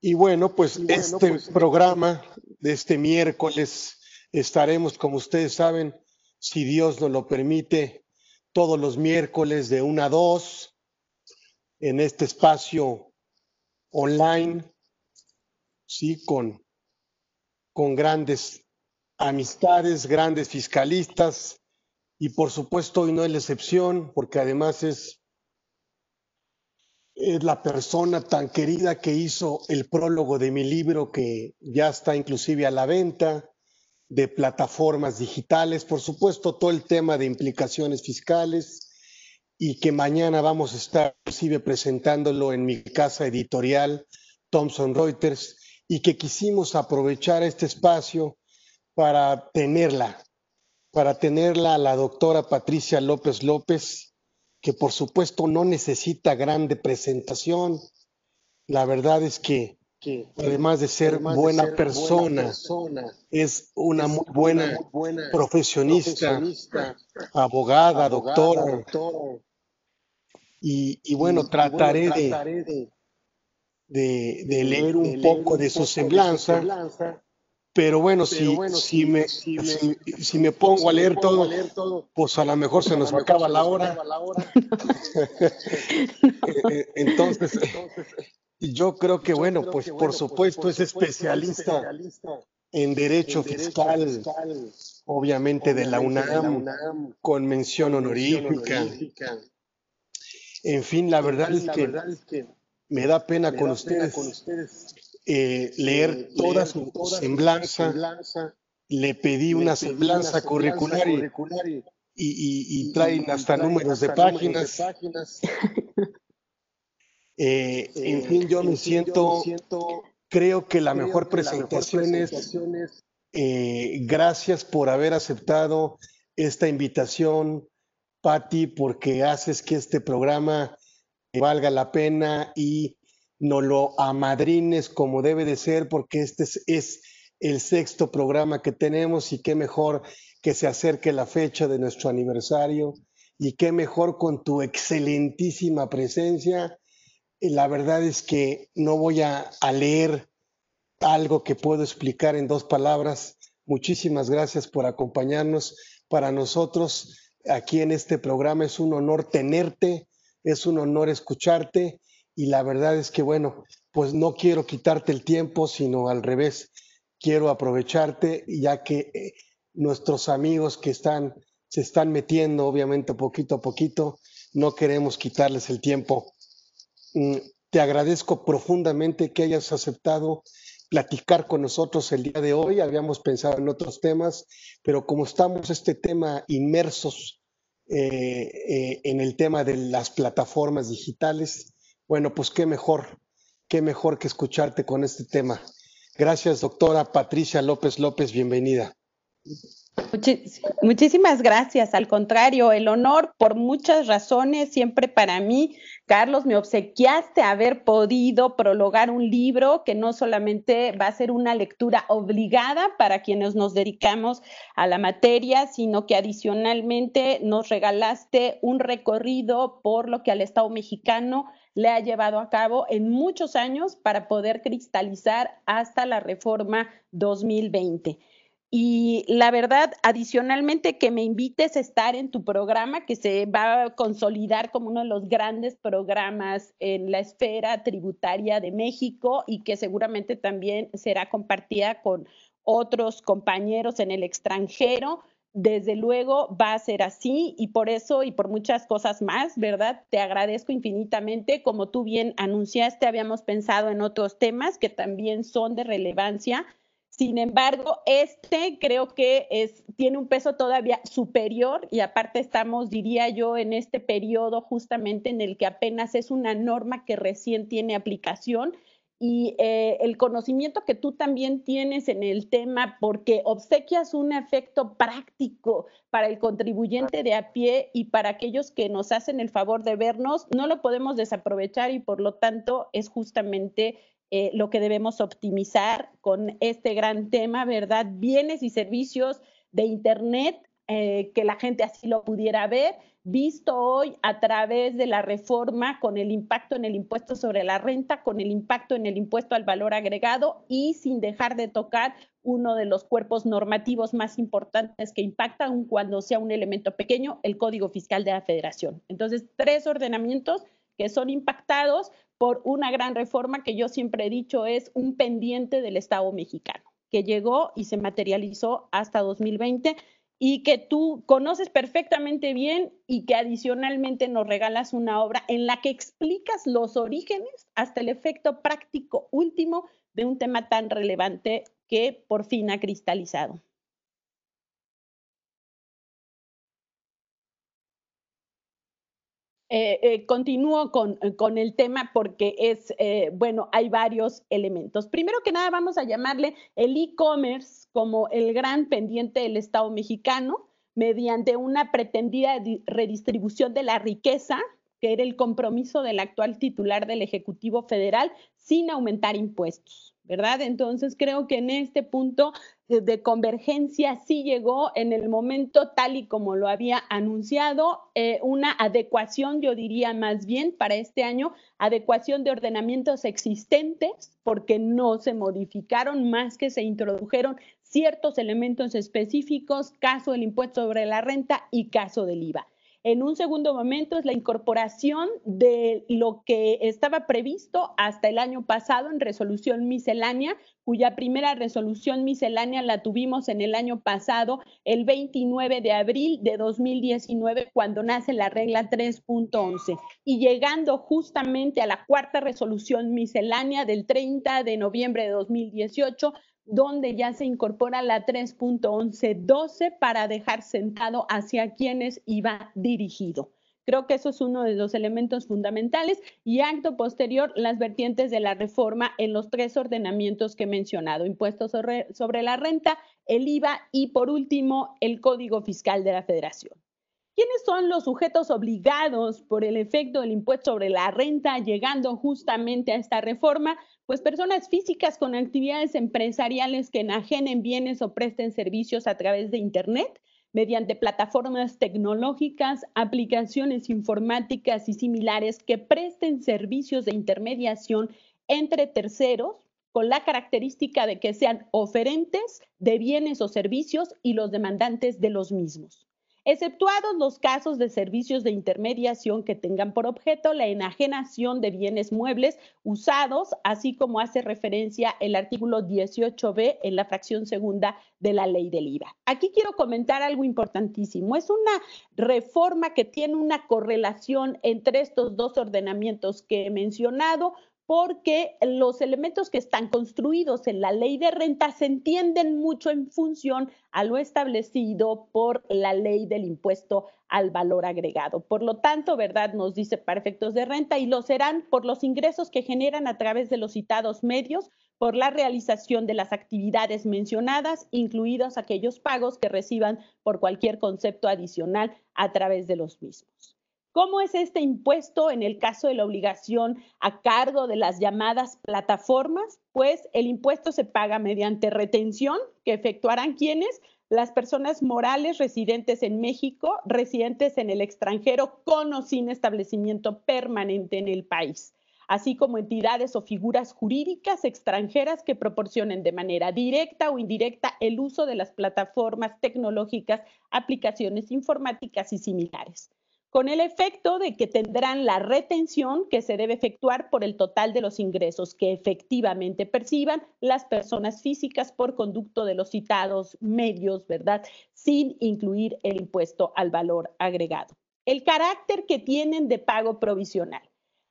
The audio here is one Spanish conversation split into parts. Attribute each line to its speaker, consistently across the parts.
Speaker 1: Y bueno, pues este pues, programa de este miércoles estaremos, como ustedes saben, si Dios nos lo permite, todos los miércoles de 1 a 2 en este espacio online, sí, con, con grandes amistades, grandes fiscalistas, y por supuesto hoy no es la excepción, porque además es, es la persona tan querida que hizo el prólogo de mi libro, que ya está inclusive a la venta, de plataformas digitales, por supuesto todo el tema de implicaciones fiscales y que mañana vamos a estar inclusive presentándolo en mi casa editorial Thomson Reuters y que quisimos aprovechar este espacio para tenerla, para tenerla a la doctora Patricia López López, que por supuesto no necesita grande presentación. La verdad es que además de ser, buena, persona, es una muy buena, profesionista, abogada, doctora. Y, bueno, trataré, de, de, leer un poco de su semblanza, pero bueno, si, si, me, si, me pongo a leer todo, pues a lo mejor se nos acaba la hora. Eh, eh, entonces, yo creo que, bueno, pues por supuesto es especialista en Derecho Fiscal, obviamente de la UNAM, con mención honorífica. En fin, la verdad es que me da pena con ustedes eh, leer toda su semblanza. Le pedí una semblanza curricular y, traen hasta números de páginas. Eh, en fin, yo me siento, creo que la mejor presentación es, eh, gracias por haber aceptado esta invitación, Patti, porque haces que este programa valga la pena y no lo amadrines como debe de ser, porque este es, el sexto programa que tenemos y qué mejor que se acerque la fecha de nuestro aniversario y qué mejor con tu excelentísima presencia la verdad es que no voy a, leer algo que puedo explicar en dos palabras. Muchísimas gracias por acompañarnos. Para nosotros aquí en este programa es un honor tenerte, es un honor escucharte y la verdad es que, bueno, pues no quiero quitarte el tiempo, sino al revés, quiero aprovecharte ya que eh, nuestros amigos que están, se están metiendo, obviamente poquito a poquito, no queremos quitarles el tiempo. Mm, te agradezco profundamente que hayas aceptado platicar con nosotros el día de hoy. Habíamos pensado en otros temas, pero como estamos este tema inmersos eh, eh, en el tema de las plataformas digitales, bueno, pues qué mejor, qué mejor que escucharte con este tema. Gracias, doctora Patricia López López, bienvenida
Speaker 2: muchísimas gracias. Al contrario, el honor por muchas razones, siempre para mí, Carlos, me obsequiaste haber podido prologar un libro que no solamente va a ser una lectura obligada para quienes nos dedicamos a la materia, sino que adicionalmente nos regalaste un recorrido por lo que al Estado mexicano le ha llevado a cabo en muchos años para poder cristalizar hasta la reforma 2020. Y la verdad, adicionalmente, que me invites a estar en tu programa, que se va a consolidar como uno de los grandes programas en la esfera tributaria de México y que seguramente también será compartida con otros compañeros en el extranjero. Desde luego va a ser así y por eso y por muchas cosas más, ¿verdad? Te agradezco infinitamente. Como tú bien anunciaste, habíamos pensado en otros temas que también son de relevancia sin embargo, este creo que es, tiene un peso todavía superior y aparte estamos, diría yo, en este periodo justamente en el que apenas es una norma que recién tiene aplicación y eh, el conocimiento que tú también tienes en el tema, porque obsequias un efecto práctico para el contribuyente de a pie y para aquellos que nos hacen el favor de vernos, no lo podemos desaprovechar y por lo tanto es justamente eh, lo que debemos optimizar con este gran tema, ¿verdad? Bienes y servicios de Internet eh, que la gente así lo pudiera ver, visto hoy a través de la reforma con el impacto en el impuesto sobre la renta, con el impacto en el impuesto al valor agregado y sin dejar de tocar uno de los cuerpos normativos más importantes que impactan cuando sea un elemento pequeño, el Código Fiscal de la Federación. Entonces, tres ordenamientos que son impactados por una gran reforma que yo siempre he dicho es un pendiente del Estado mexicano, que llegó y se materializó hasta 2020 y que tú conoces perfectamente bien y que adicionalmente nos regalas una obra en la que explicas los orígenes hasta el efecto práctico último de un tema tan relevante que por fin ha cristalizado. Eh, eh, continúo con, el tema porque es, eh, bueno, hay varios elementos. Primero que nada, vamos a llamarle el e-commerce como el gran pendiente del Estado mexicano mediante una pretendida redistribución de la riqueza, que era el compromiso del actual titular del Ejecutivo Federal, sin aumentar impuestos. ¿verdad? Entonces creo que en este punto de convergencia sí llegó en el momento tal y como lo había anunciado, eh, una adecuación, yo diría más bien para este año, adecuación de ordenamientos existentes, porque no se modificaron más que se introdujeron ciertos elementos específicos, caso del impuesto sobre la renta y caso del IVA. En un segundo momento es la incorporación de lo que estaba previsto hasta el año pasado en resolución miscelánea, cuya primera resolución miscelánea la tuvimos en el año pasado, el 29 de abril de 2019, cuando nace la regla 3.11. Y llegando justamente a la cuarta resolución miscelánea del 30 de noviembre de 2018, donde ya se incorpora la 3.1112 para dejar sentado hacia quienes iba dirigido. Creo que eso es uno de los elementos fundamentales y acto posterior las vertientes de la reforma en los tres ordenamientos que he mencionado, impuestos sobre, sobre la renta, el IVA y por último el Código Fiscal de la Federación. ¿Quiénes son los sujetos obligados por el efecto del impuesto sobre la renta llegando justamente a esta reforma? Pues personas físicas con actividades empresariales que enajenen bienes o presten servicios a través de Internet mediante plataformas tecnológicas, aplicaciones informáticas y similares que presten servicios de intermediación entre terceros con la característica de que sean oferentes de bienes o servicios y los demandantes de los mismos exceptuados los casos de servicios de intermediación que tengan por objeto la enajenación de bienes muebles usados, así como hace referencia el artículo 18b en la fracción segunda de la ley del IVA. Aquí quiero comentar algo importantísimo. Es una reforma que tiene una correlación entre estos dos ordenamientos que he mencionado, porque los elementos que están construidos en la ley de renta se entienden mucho en función a lo establecido por la ley del impuesto al valor agregado. Por lo tanto, ¿verdad? Nos dice para efectos de renta y lo serán por los ingresos que generan a través de los citados medios por la realización de las actividades mencionadas, incluidos aquellos pagos que reciban por cualquier concepto adicional a través de los mismos. ¿Cómo es este impuesto en el caso de la obligación a cargo de las llamadas plataformas? Pues el impuesto se paga mediante retención que efectuarán quienes, las personas morales residentes en México, residentes en el extranjero con o sin establecimiento permanente en el país así como entidades o figuras jurídicas extranjeras que proporcionen de manera directa o indirecta el uso de las plataformas tecnológicas, aplicaciones informáticas y similares con el efecto de que tendrán la retención que se debe efectuar por el total de los ingresos que efectivamente perciban las personas físicas por conducto de los citados medios, ¿verdad? Sin incluir el impuesto al valor agregado. El carácter que tienen de pago provisional.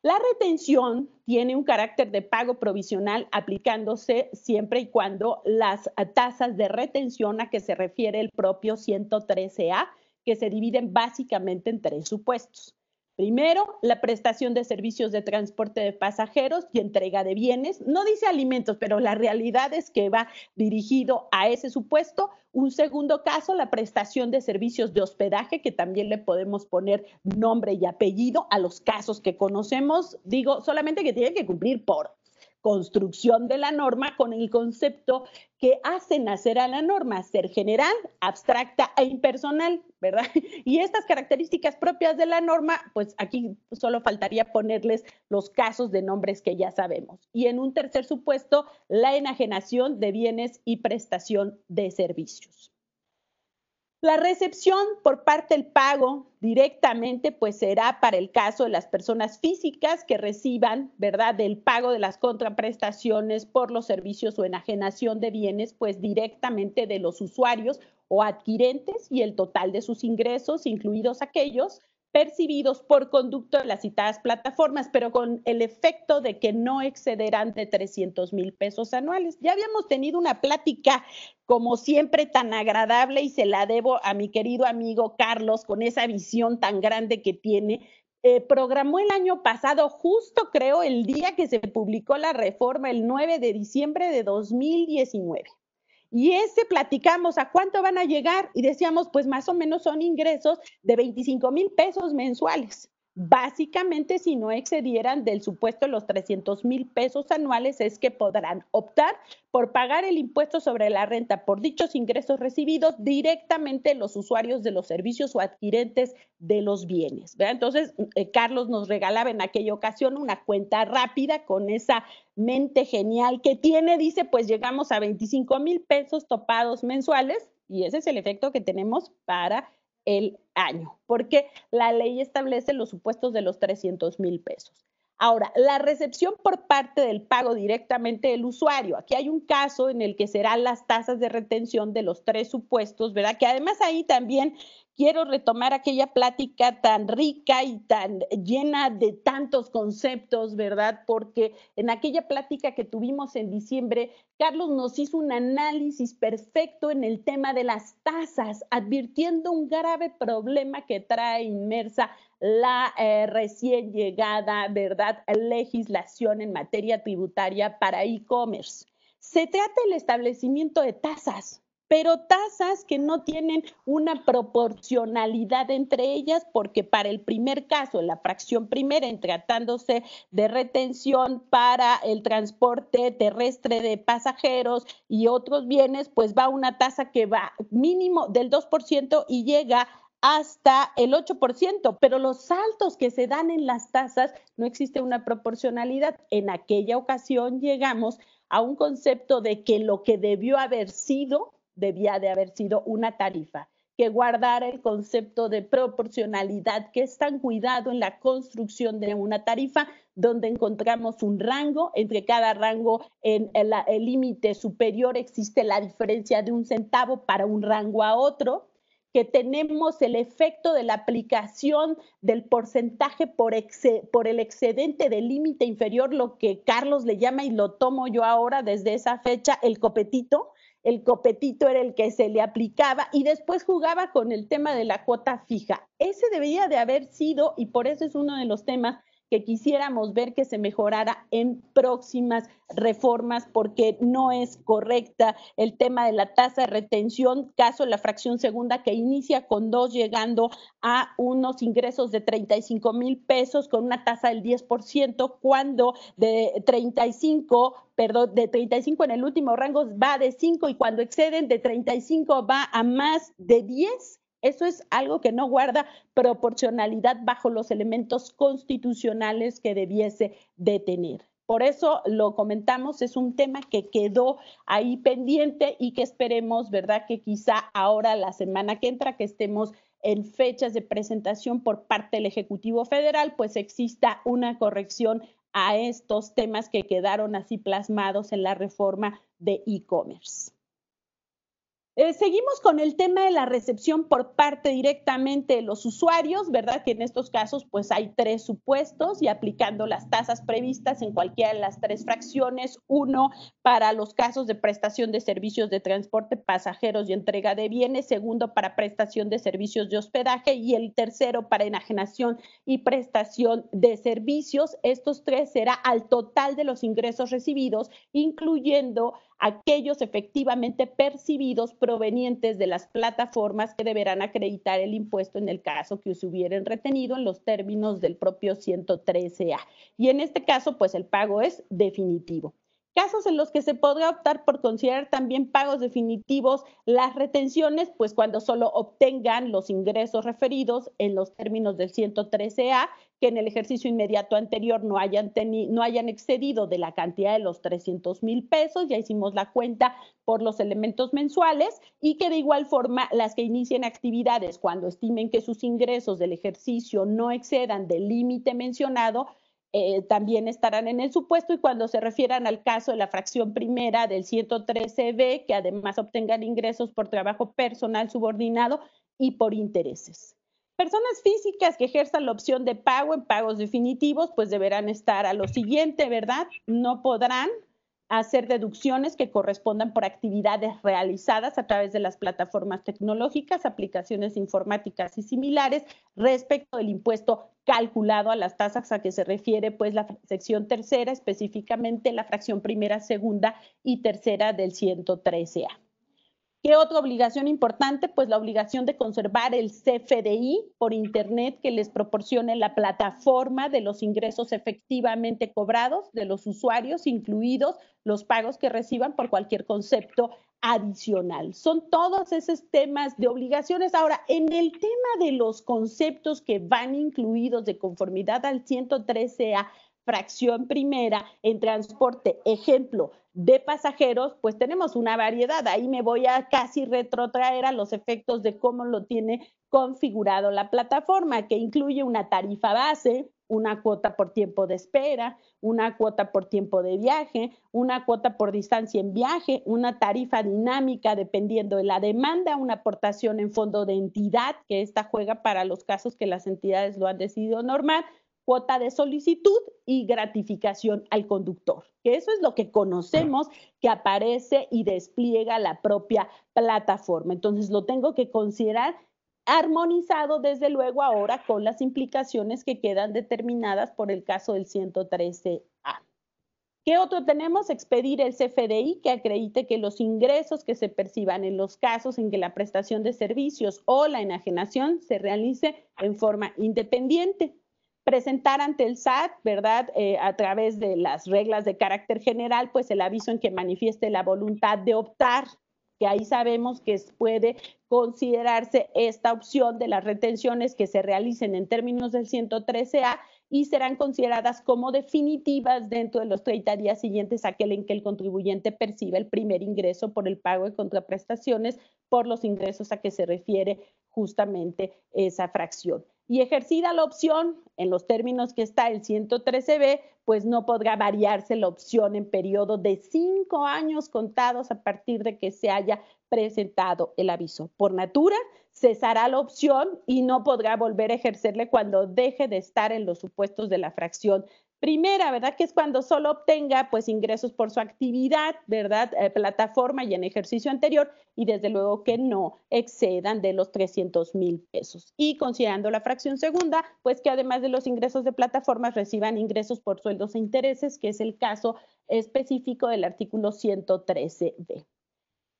Speaker 2: La retención tiene un carácter de pago provisional aplicándose siempre y cuando las tasas de retención a que se refiere el propio 113A que se dividen básicamente en tres supuestos. Primero, la prestación de servicios de transporte de pasajeros y entrega de bienes. No dice alimentos, pero la realidad es que va dirigido a ese supuesto. Un segundo caso, la prestación de servicios de hospedaje, que también le podemos poner nombre y apellido a los casos que conocemos. Digo, solamente que tienen que cumplir por construcción de la norma con el concepto que hace nacer a la norma, ser general, abstracta e impersonal, ¿verdad? Y estas características propias de la norma, pues aquí solo faltaría ponerles los casos de nombres que ya sabemos. Y en un tercer supuesto, la enajenación de bienes y prestación de servicios. La recepción por parte del pago directamente, pues será para el caso de las personas físicas que reciban, ¿verdad?, del pago de las contraprestaciones por los servicios o enajenación de bienes, pues directamente de los usuarios o adquirentes y el total de sus ingresos, incluidos aquellos percibidos por conducto de las citadas plataformas, pero con el efecto de que no excederán de 300 mil pesos anuales. Ya habíamos tenido una plática, como siempre, tan agradable y se la debo a mi querido amigo Carlos con esa visión tan grande que tiene. Eh, programó el año pasado, justo creo, el día que se publicó la reforma, el 9 de diciembre de 2019. Y ese platicamos a cuánto van a llegar y decíamos, pues más o menos son ingresos de 25 mil pesos mensuales. Básicamente, si no excedieran del supuesto los 300 mil pesos anuales, es que podrán optar por pagar el impuesto sobre la renta por dichos ingresos recibidos directamente los usuarios de los servicios o adquirentes de los bienes. Entonces, eh, Carlos nos regalaba en aquella ocasión una cuenta rápida con esa mente genial que tiene. Dice, pues llegamos a 25 mil pesos topados mensuales y ese es el efecto que tenemos para el año, porque la ley establece los supuestos de los 300 mil pesos. Ahora, la recepción por parte del pago directamente del usuario. Aquí hay un caso en el que serán las tasas de retención de los tres supuestos, ¿verdad? Que además ahí también quiero retomar aquella plática tan rica y tan llena de tantos conceptos, ¿verdad? Porque en aquella plática que tuvimos en diciembre, Carlos nos hizo un análisis perfecto en el tema de las tasas, advirtiendo un grave problema que trae inmersa la eh, recién llegada, ¿verdad?, legislación en materia tributaria para e-commerce. Se trata del establecimiento de tasas, pero tasas que no tienen una proporcionalidad entre ellas, porque para el primer caso, la fracción primera, en tratándose de retención para el transporte terrestre de pasajeros y otros bienes, pues va una tasa que va mínimo del 2% y llega hasta el 8%, pero los saltos que se dan en las tasas no existe una proporcionalidad. En aquella ocasión llegamos a un concepto de que lo que debió haber sido debía de haber sido una tarifa que guardara el concepto de proporcionalidad que es tan cuidado en la construcción de una tarifa, donde encontramos un rango, entre cada rango en el límite superior existe la diferencia de un centavo para un rango a otro, que tenemos el efecto de la aplicación del porcentaje por, por el excedente del límite inferior, lo que Carlos le llama y lo tomo yo ahora desde esa fecha, el copetito, el copetito era el que se le aplicaba y después jugaba con el tema de la cuota fija. Ese debería de haber sido, y por eso es uno de los temas que quisiéramos ver que se mejorara en próximas reformas porque no es correcta. El tema de la tasa de retención, caso la fracción segunda que inicia con dos llegando a unos ingresos de 35 mil pesos con una tasa del 10%, cuando de 35, perdón, de 35 en el último rango va de 5 y cuando exceden de 35 va a más de 10 eso es algo que no guarda proporcionalidad bajo los elementos constitucionales que debiese de tener. Por eso lo comentamos, es un tema que quedó ahí pendiente y que esperemos, ¿verdad? Que quizá ahora, la semana que entra, que estemos en fechas de presentación por parte del Ejecutivo Federal, pues exista una corrección a estos temas que quedaron así plasmados en la reforma de e-commerce. Eh, seguimos con el tema de la recepción por parte directamente de los usuarios, ¿verdad? Que en estos casos pues hay tres supuestos y aplicando las tasas previstas en cualquiera de las tres fracciones. Uno, para los casos de prestación de servicios de transporte, pasajeros y entrega de bienes. Segundo, para prestación de servicios de hospedaje. Y el tercero, para enajenación y prestación de servicios. Estos tres será al total de los ingresos recibidos, incluyendo aquellos efectivamente percibidos provenientes de las plataformas que deberán acreditar el impuesto en el caso que se hubieran retenido en los términos del propio 113A. Y en este caso, pues el pago es definitivo. Casos en los que se podría optar por considerar también pagos definitivos las retenciones, pues cuando solo obtengan los ingresos referidos en los términos del 113A, que en el ejercicio inmediato anterior no hayan, no hayan excedido de la cantidad de los 300 mil pesos, ya hicimos la cuenta por los elementos mensuales, y que de igual forma las que inicien actividades cuando estimen que sus ingresos del ejercicio no excedan del límite mencionado, eh, también estarán en el supuesto y cuando se refieran al caso de la fracción primera del 113B, que además obtengan ingresos por trabajo personal subordinado y por intereses. Personas físicas que ejerzan la opción de pago en pagos definitivos, pues deberán estar a lo siguiente, ¿verdad? No podrán hacer deducciones que correspondan por actividades realizadas a través de las plataformas tecnológicas, aplicaciones informáticas y similares respecto del impuesto calculado a las tasas a que se refiere pues la sección tercera, específicamente la fracción primera, segunda y tercera del 113A. ¿Qué otra obligación importante? Pues la obligación de conservar el CFDI por Internet que les proporcione la plataforma de los ingresos efectivamente cobrados de los usuarios, incluidos los pagos que reciban por cualquier concepto adicional. Son todos esos temas de obligaciones. Ahora, en el tema de los conceptos que van incluidos de conformidad al 113A, fracción primera en transporte, ejemplo, de pasajeros, pues tenemos una variedad. Ahí me voy a casi retrotraer a los efectos de cómo lo tiene configurado la plataforma, que incluye una tarifa base, una cuota por tiempo de espera, una cuota por tiempo de viaje, una cuota por distancia en viaje, una tarifa dinámica dependiendo de la demanda, una aportación en fondo de entidad, que esta juega para los casos que las entidades lo han decidido normal, cuota de solicitud y gratificación al conductor, eso es lo que conocemos que aparece y despliega la propia plataforma. Entonces lo tengo que considerar armonizado desde luego ahora con las implicaciones que quedan determinadas por el caso del 113A. ¿Qué otro tenemos? Expedir el CFDI que acredite que los ingresos que se perciban en los casos en que la prestación de servicios o la enajenación se realice en forma independiente presentar ante el SAT, ¿verdad? Eh, a través de las reglas de carácter general, pues el aviso en que manifieste la voluntad de optar, que ahí sabemos que puede considerarse esta opción de las retenciones que se realicen en términos del 113A y serán consideradas como definitivas dentro de los 30 días siguientes a aquel en que el contribuyente perciba el primer ingreso por el pago de contraprestaciones por los ingresos a que se refiere justamente esa fracción y ejercida la opción en los términos que está el 113B, pues no podrá variarse la opción en periodo de cinco años contados a partir de que se haya presentado el aviso. Por natura, cesará la opción y no podrá volver a ejercerle cuando deje de estar en los supuestos de la fracción Primera, ¿verdad? Que es cuando solo obtenga pues ingresos por su actividad, ¿verdad? Eh, plataforma y en ejercicio anterior y desde luego que no excedan de los 300 mil pesos. Y considerando la fracción segunda, pues que además de los ingresos de plataformas reciban ingresos por sueldos e intereses, que es el caso específico del artículo 113b.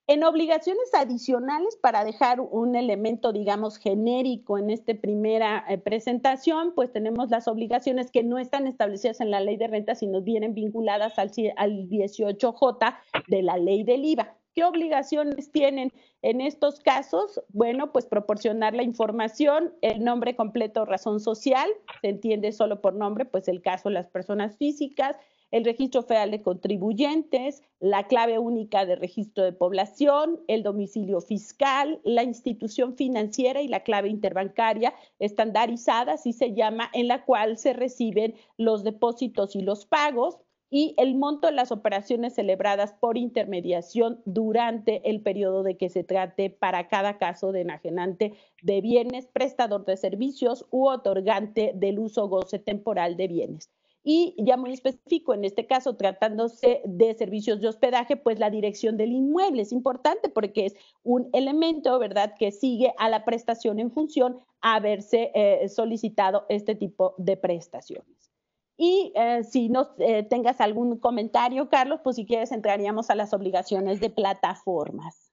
Speaker 2: En obligaciones adicionales, para dejar un elemento, digamos, genérico en esta primera eh, presentación, pues tenemos las obligaciones que no están establecidas en la ley de renta, sino vienen vinculadas al, al 18J de la ley del IVA. ¿Qué obligaciones tienen en estos casos? Bueno, pues proporcionar la información, el nombre completo, razón social, se entiende solo por nombre, pues el caso de las personas físicas, el registro federal de contribuyentes, la clave única de registro de población, el domicilio fiscal, la institución financiera y la clave interbancaria estandarizada, así se llama, en la cual se reciben los depósitos y los pagos y el monto de las operaciones celebradas por intermediación durante el periodo de que se trate para cada caso de enajenante de bienes, prestador de servicios u otorgante del uso goce temporal de bienes y ya muy específico, en este caso tratándose de servicios de hospedaje, pues la dirección del inmueble es importante porque es un elemento, ¿verdad?, que sigue a la prestación en función a haberse eh, solicitado este tipo de prestaciones. Y eh, si no eh, tengas algún comentario, Carlos, pues si quieres entraríamos a las obligaciones de plataformas.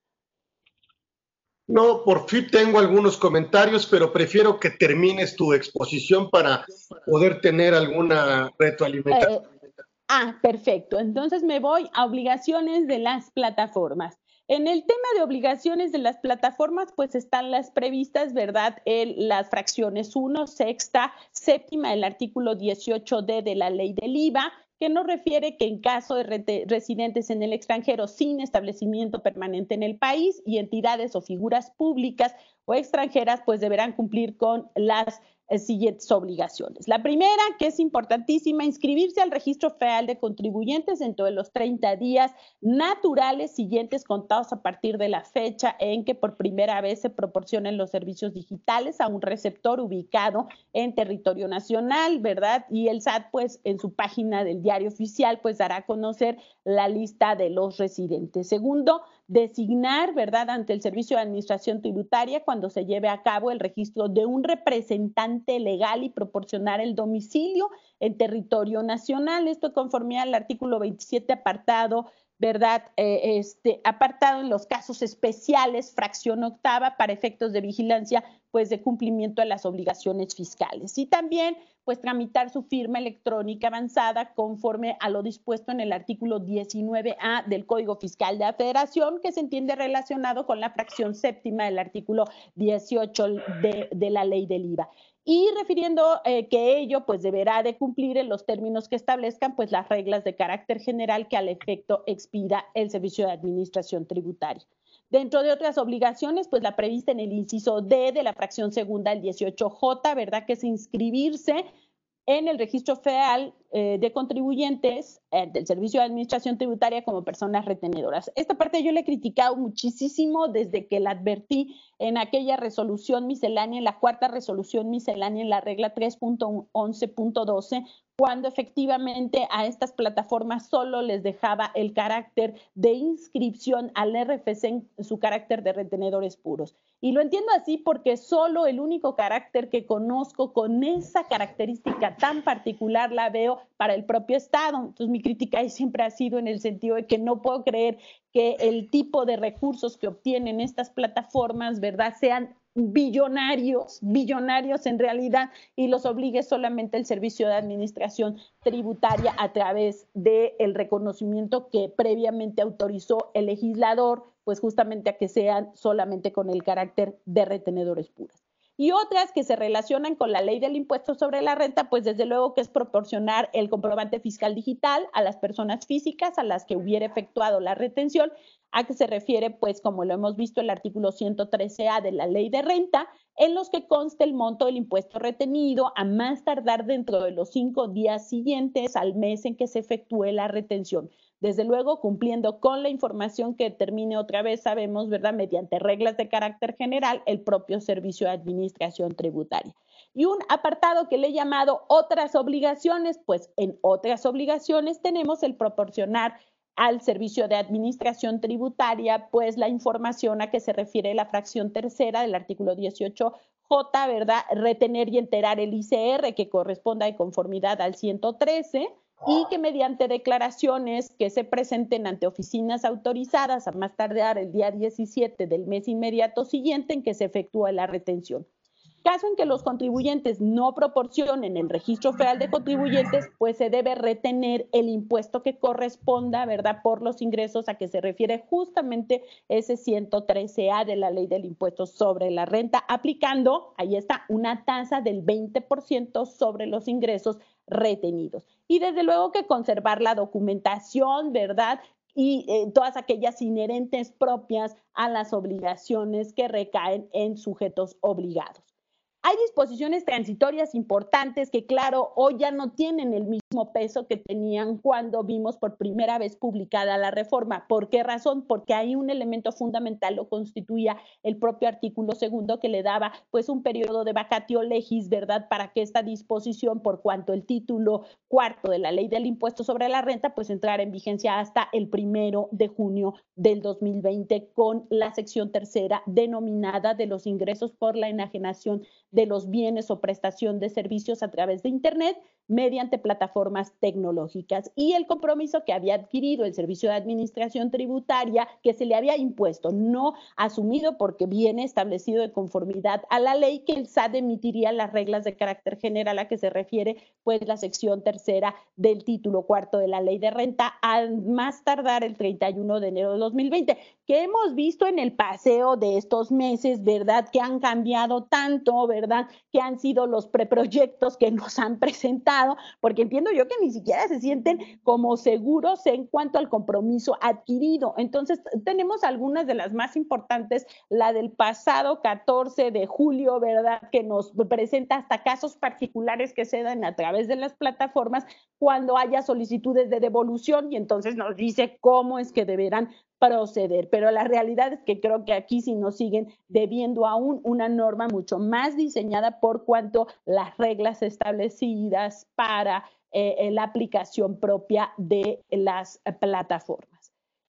Speaker 1: No, por fin tengo algunos comentarios, pero prefiero que termines tu exposición para poder tener alguna retroalimentación.
Speaker 2: Eh, ah, perfecto. Entonces me voy a obligaciones de las plataformas. En el tema de obligaciones de las plataformas, pues están las previstas, ¿verdad? En las fracciones 1, sexta, séptima, el artículo 18D de la ley del IVA, que nos refiere que en caso de residentes en el extranjero sin establecimiento permanente en el país y entidades o figuras públicas o extranjeras, pues deberán cumplir con las siguientes obligaciones. La primera, que es importantísima, inscribirse al registro federal de contribuyentes dentro de los 30 días naturales siguientes contados a partir de la fecha en que por primera vez se proporcionen los servicios digitales a un receptor ubicado en territorio nacional, ¿verdad? Y el SAT, pues, en su página del diario oficial, pues dará a conocer la lista de los residentes. Segundo, designar, ¿verdad?, ante el Servicio de Administración Tributaria cuando se lleve a cabo el registro de un representante legal y proporcionar el domicilio en territorio nacional. Esto conforme al artículo 27 apartado ¿verdad? Eh, este, apartado en los casos especiales, fracción octava, para efectos de vigilancia, pues de cumplimiento de las obligaciones fiscales. Y también, pues tramitar su firma electrónica avanzada conforme a lo dispuesto en el artículo 19A del Código Fiscal de la Federación, que se entiende relacionado con la fracción séptima del artículo 18 de, de la ley del IVA y refiriendo eh, que ello pues deberá de cumplir en los términos que establezcan pues las reglas de carácter general que al efecto expida el Servicio de Administración Tributaria. Dentro de otras obligaciones, pues la prevista en el inciso D de la fracción segunda, el 18J, ¿verdad? Que es inscribirse en el registro federal eh, de contribuyentes eh, del Servicio de Administración Tributaria como personas retenedoras. Esta parte yo le he criticado muchísimo desde que la advertí en aquella resolución miscelánea, en la cuarta resolución miscelánea, en la regla 3.11.12, cuando efectivamente a estas plataformas solo les dejaba el carácter de inscripción al RFC en su carácter de retenedores puros. Y lo entiendo así porque solo el único carácter que conozco con esa característica tan particular la veo para el propio Estado. Entonces mi crítica siempre ha sido en el sentido de que no puedo creer que el tipo de recursos que obtienen estas plataformas, ¿verdad?, sean billonarios, billonarios en realidad, y los obligue solamente el Servicio de Administración Tributaria a través del reconocimiento que previamente autorizó el legislador, pues justamente a que sean solamente con el carácter de retenedores puros. Y otras que se relacionan con la ley del impuesto sobre la renta, pues desde luego que es proporcionar el comprobante fiscal digital a las personas físicas a las que hubiera efectuado la retención, a que se refiere, pues como lo hemos visto, el artículo 113A de la ley de renta, en los que conste el monto del impuesto retenido a más tardar dentro de los cinco días siguientes al mes en que se efectúe la retención desde luego cumpliendo con la información que termine otra vez, sabemos, ¿verdad?, mediante reglas de carácter general, el propio Servicio de Administración Tributaria. Y un apartado que le he llamado otras obligaciones, pues en otras obligaciones tenemos el proporcionar al Servicio de Administración Tributaria, pues la información a que se refiere la fracción tercera del artículo 18J, ¿verdad? Retener y enterar el ICR que corresponda de conformidad al 113 y que mediante declaraciones que se presenten ante oficinas autorizadas a más tardar el día 17 del mes inmediato siguiente en que se efectúa la retención. Caso en que los contribuyentes no proporcionen el registro federal de contribuyentes, pues se debe retener el impuesto que corresponda, ¿verdad?, por los ingresos a que se refiere justamente ese 113A de la ley del impuesto sobre la renta, aplicando, ahí está, una tasa del 20% sobre los ingresos retenidos. Y desde luego que conservar la documentación, ¿verdad? y eh, todas aquellas inherentes propias a las obligaciones que recaen en sujetos obligados. Hay disposiciones transitorias importantes que, claro, hoy ya no tienen el mismo peso que tenían cuando vimos por primera vez publicada la reforma. ¿Por qué razón? Porque hay un elemento fundamental, lo constituía el propio artículo segundo que le daba pues un periodo de vacatio legis, ¿verdad? Para que esta disposición, por cuanto el título cuarto de la ley del impuesto sobre la renta, pues entrara en vigencia hasta el primero de junio del 2020 con la sección tercera denominada de los ingresos por la enajenación de los bienes o prestación de servicios a través de Internet, mediante plataformas tecnológicas y el compromiso que había adquirido el Servicio de Administración Tributaria que se le había impuesto, no asumido porque viene establecido de conformidad a la ley que el SAT emitiría las reglas de carácter general a que se refiere pues la sección tercera del título cuarto de la ley de renta al más tardar el 31 de enero de 2020, que hemos visto en el paseo de estos meses, ¿verdad? Que han cambiado tanto, ¿verdad? Que han sido los preproyectos que nos han presentado, porque entiendo yo que ni siquiera se sienten como seguros en cuanto al compromiso adquirido. Entonces, tenemos algunas de las más importantes, la del pasado 14 de julio, ¿verdad? Que nos presenta hasta casos particulares que se dan a través de las plataformas cuando haya solicitudes de devolución y entonces nos dice cómo es que deberán proceder. Pero la realidad es que creo que aquí sí nos siguen debiendo aún una norma mucho más diseñada por cuanto las reglas establecidas para eh, la aplicación propia de las plataformas.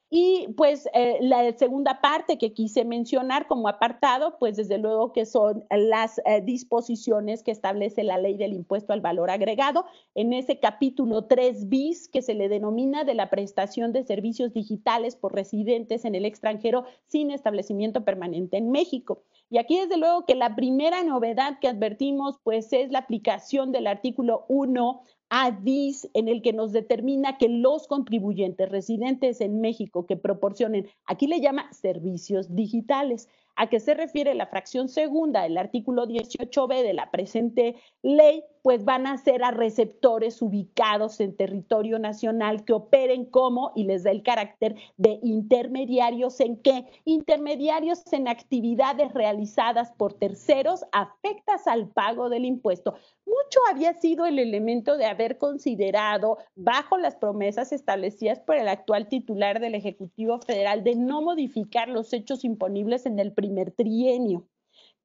Speaker 2: Y pues eh, la segunda parte que quise mencionar como apartado, pues desde luego que son las eh, disposiciones que establece la ley del impuesto al valor agregado. En ese capítulo 3 bis que se le denomina de la prestación de servicios digitales por residentes en el extranjero sin establecimiento permanente en México. Y aquí desde luego que la primera novedad que advertimos pues es la aplicación del artículo 1 ADIS en el que nos determina que los contribuyentes residentes en México que proporcionen, aquí le llama servicios digitales, a qué se refiere la fracción segunda del artículo 18b de la presente ley, pues van a ser a receptores ubicados en territorio nacional que operen como, y les da el carácter de intermediarios en qué? Intermediarios en actividades realizadas por terceros afectas al pago del impuesto. Mucho había sido el elemento de haber considerado, bajo las promesas establecidas por el actual titular del Ejecutivo Federal, de no modificar los hechos imponibles en el primer trienio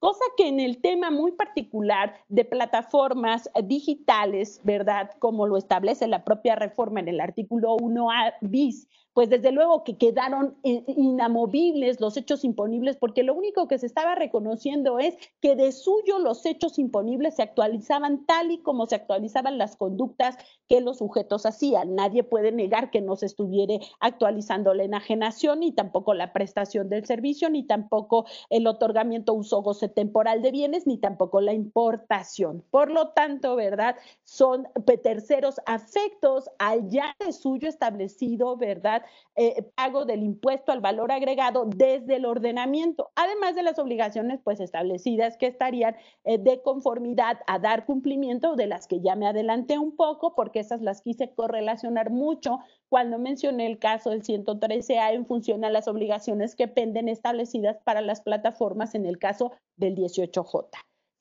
Speaker 2: cosa que en el tema muy particular de plataformas digitales, ¿verdad? Como lo establece la propia reforma en el artículo 1A bis, pues desde luego que quedaron inamovibles los hechos imponibles, porque lo único que se estaba reconociendo es que de suyo los hechos imponibles se actualizaban tal y como se actualizaban las conductas que los sujetos hacían. Nadie puede negar que no se estuviera actualizando la enajenación, ni tampoco la prestación del servicio, ni tampoco el otorgamiento uso goce temporal de bienes, ni tampoco la importación. Por lo tanto, ¿verdad? Son terceros afectos al ya de suyo establecido, ¿verdad? Eh, pago del impuesto al valor agregado desde el ordenamiento, además de las obligaciones pues establecidas que estarían eh, de conformidad a dar cumplimiento de las que ya me adelanté un poco porque esas las quise correlacionar mucho cuando mencioné el caso del 113A en función a las obligaciones que penden establecidas para las plataformas en el caso del 18J.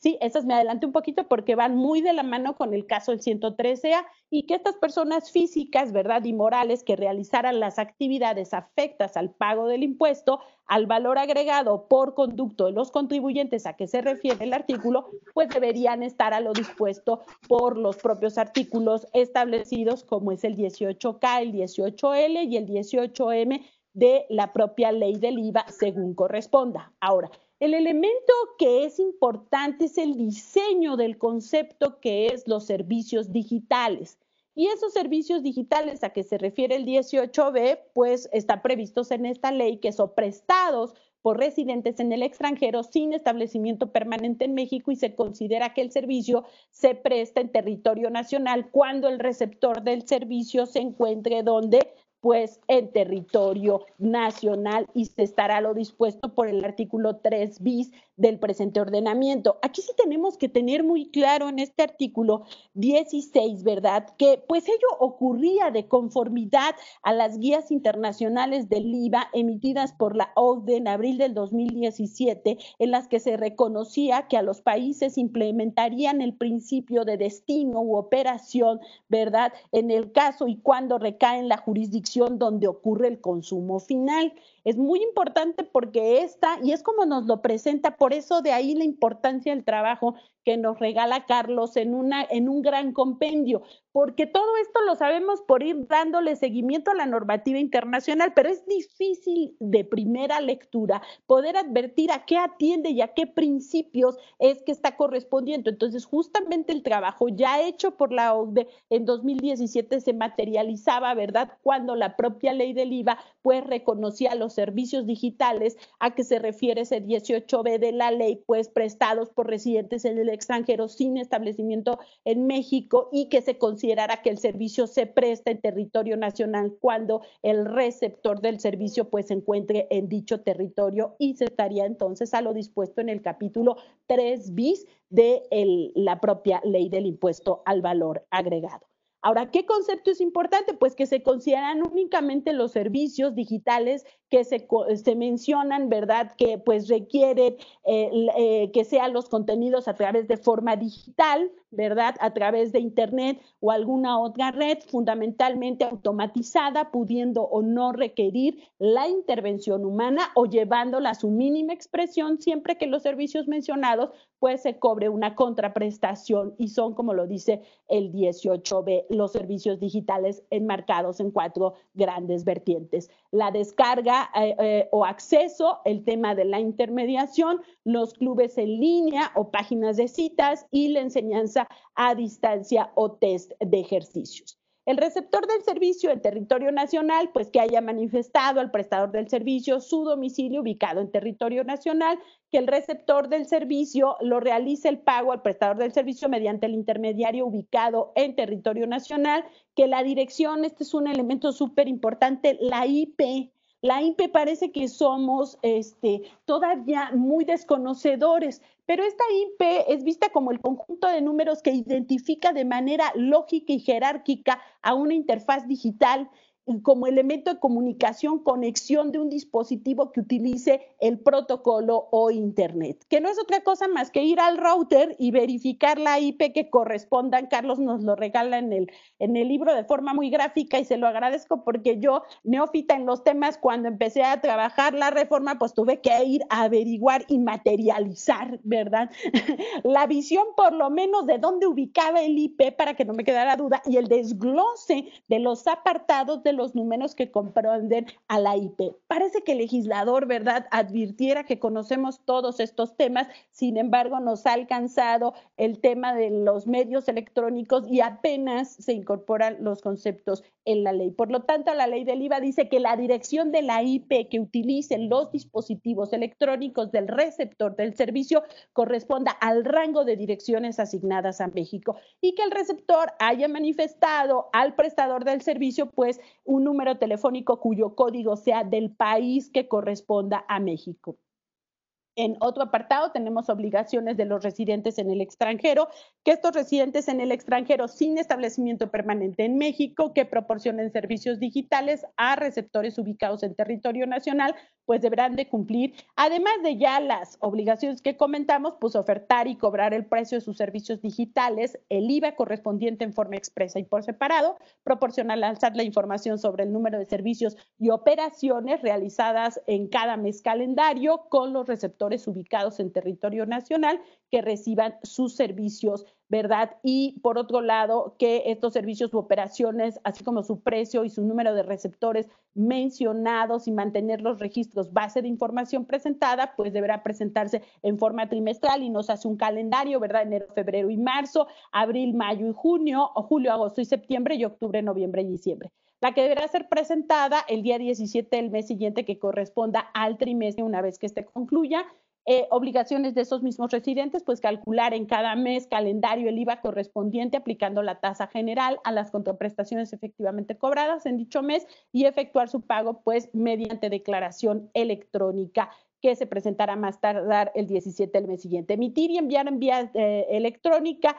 Speaker 2: Sí, esas me adelanté un poquito porque van muy de la mano con el caso del 113A y que estas personas físicas, ¿verdad? Y morales que realizaran las actividades afectas al pago del impuesto, al valor agregado por conducto de los contribuyentes a que se refiere el artículo, pues deberían estar a lo dispuesto por los propios artículos establecidos como es el 18K, el 18L y el 18M de la propia ley del IVA según corresponda. Ahora, el elemento que es importante es el diseño del concepto que es los servicios digitales. Y esos servicios digitales a que se refiere el 18b, pues están previstos en esta ley que son prestados por residentes en el extranjero sin establecimiento permanente en México y se considera que el servicio se presta en territorio nacional cuando el receptor del servicio se encuentre donde pues en territorio nacional y se estará lo dispuesto por el artículo 3 bis del presente ordenamiento. Aquí sí tenemos que tener muy claro en este artículo 16, ¿verdad? Que pues ello ocurría de conformidad a las guías internacionales del IVA emitidas por la OCDE en abril del 2017, en las que se reconocía que a los países implementarían el principio de destino u operación, ¿verdad? En el caso y cuando recae en la jurisdicción donde ocurre el consumo final. Es muy importante porque esta, y es como nos lo presenta, por eso de ahí la importancia del trabajo que nos regala Carlos en, una, en un gran compendio porque todo esto lo sabemos por ir dándole seguimiento a la normativa internacional, pero es difícil de primera lectura poder advertir a qué atiende y a qué principios es que está correspondiendo. Entonces, justamente el trabajo ya hecho por la OCDE en 2017 se materializaba, ¿verdad? Cuando la propia ley del IVA pues reconocía los servicios digitales a que se refiere ese 18B de la ley, pues prestados por residentes en el extranjero sin establecimiento en México y que se considerara que el servicio se presta en territorio nacional cuando el receptor del servicio pues se encuentre en dicho territorio y se estaría entonces a lo dispuesto en el capítulo 3 bis de la propia ley del impuesto al valor agregado. Ahora, ¿qué concepto es importante? Pues que se consideran únicamente los servicios digitales que se, se mencionan, ¿verdad? Que pues requieren eh, eh, que sean los contenidos a través de forma digital, ¿verdad? A través de Internet o alguna otra red fundamentalmente automatizada, pudiendo o no requerir la intervención humana o llevándola a su mínima expresión siempre que los servicios mencionados pues se cobre una contraprestación y son, como lo dice el 18B, los servicios digitales enmarcados en cuatro grandes vertientes. La descarga eh, eh, o acceso, el tema de la intermediación, los clubes en línea o páginas de citas y la enseñanza a distancia o test de ejercicios. El receptor del servicio en territorio nacional, pues que haya manifestado al prestador del servicio su domicilio ubicado en territorio nacional, que el receptor del servicio lo realice el pago al prestador del servicio mediante el intermediario ubicado en territorio nacional, que la dirección, este es un elemento súper importante, la IP, la INPE parece que somos este, todavía muy desconocedores, pero esta INPE es vista como el conjunto de números que identifica de manera lógica y jerárquica a una interfaz digital como elemento de comunicación, conexión de un dispositivo que utilice el protocolo o Internet, que no es otra cosa más que ir al router y verificar la IP que correspondan. Carlos nos lo regala en el, en el libro de forma muy gráfica y se lo agradezco porque yo, neófita en los temas, cuando empecé a trabajar la reforma, pues tuve que ir a averiguar y materializar, ¿verdad? la visión por lo menos de dónde ubicaba el IP para que no me quedara duda y el desglose de los apartados los números que comprenden a la IP. Parece que el legislador, ¿verdad?, advirtiera que conocemos todos estos temas, sin embargo, nos ha alcanzado el tema de los medios electrónicos y apenas se incorporan los conceptos en la ley. Por lo tanto, la ley del IVA dice que la dirección de la IP que utilicen los dispositivos electrónicos del receptor del servicio corresponda al rango de direcciones asignadas a México y que el receptor haya manifestado al prestador del servicio, pues, un número telefónico cuyo código sea del país que corresponda a México. En otro apartado tenemos obligaciones de los residentes en el extranjero, que estos residentes en el extranjero sin establecimiento permanente en México, que proporcionen servicios digitales a receptores ubicados en territorio nacional, pues deberán de cumplir, además de ya las obligaciones que comentamos, pues ofertar y cobrar el precio de sus servicios digitales, el IVA correspondiente en forma expresa y por separado, proporcionar lanzar la información sobre el número de servicios y operaciones realizadas en cada mes calendario con los receptores ubicados en territorio nacional que reciban sus servicios, ¿verdad? Y por otro lado, que estos servicios u operaciones, así como su precio y su número de receptores mencionados y mantener los registros base de información presentada, pues deberá presentarse en forma trimestral y nos hace un calendario, ¿verdad? Enero, febrero y marzo, abril, mayo y junio, o julio, agosto y septiembre y octubre, noviembre y diciembre la que deberá ser presentada el día 17 del mes siguiente que corresponda al trimestre una vez que este concluya. Eh, obligaciones de esos mismos residentes, pues calcular en cada mes calendario el IVA correspondiente aplicando la tasa general a las contraprestaciones efectivamente cobradas en dicho mes y efectuar su pago pues mediante declaración electrónica que se presentará más tardar el 17 del mes siguiente. Emitir y enviar en vía eh, electrónica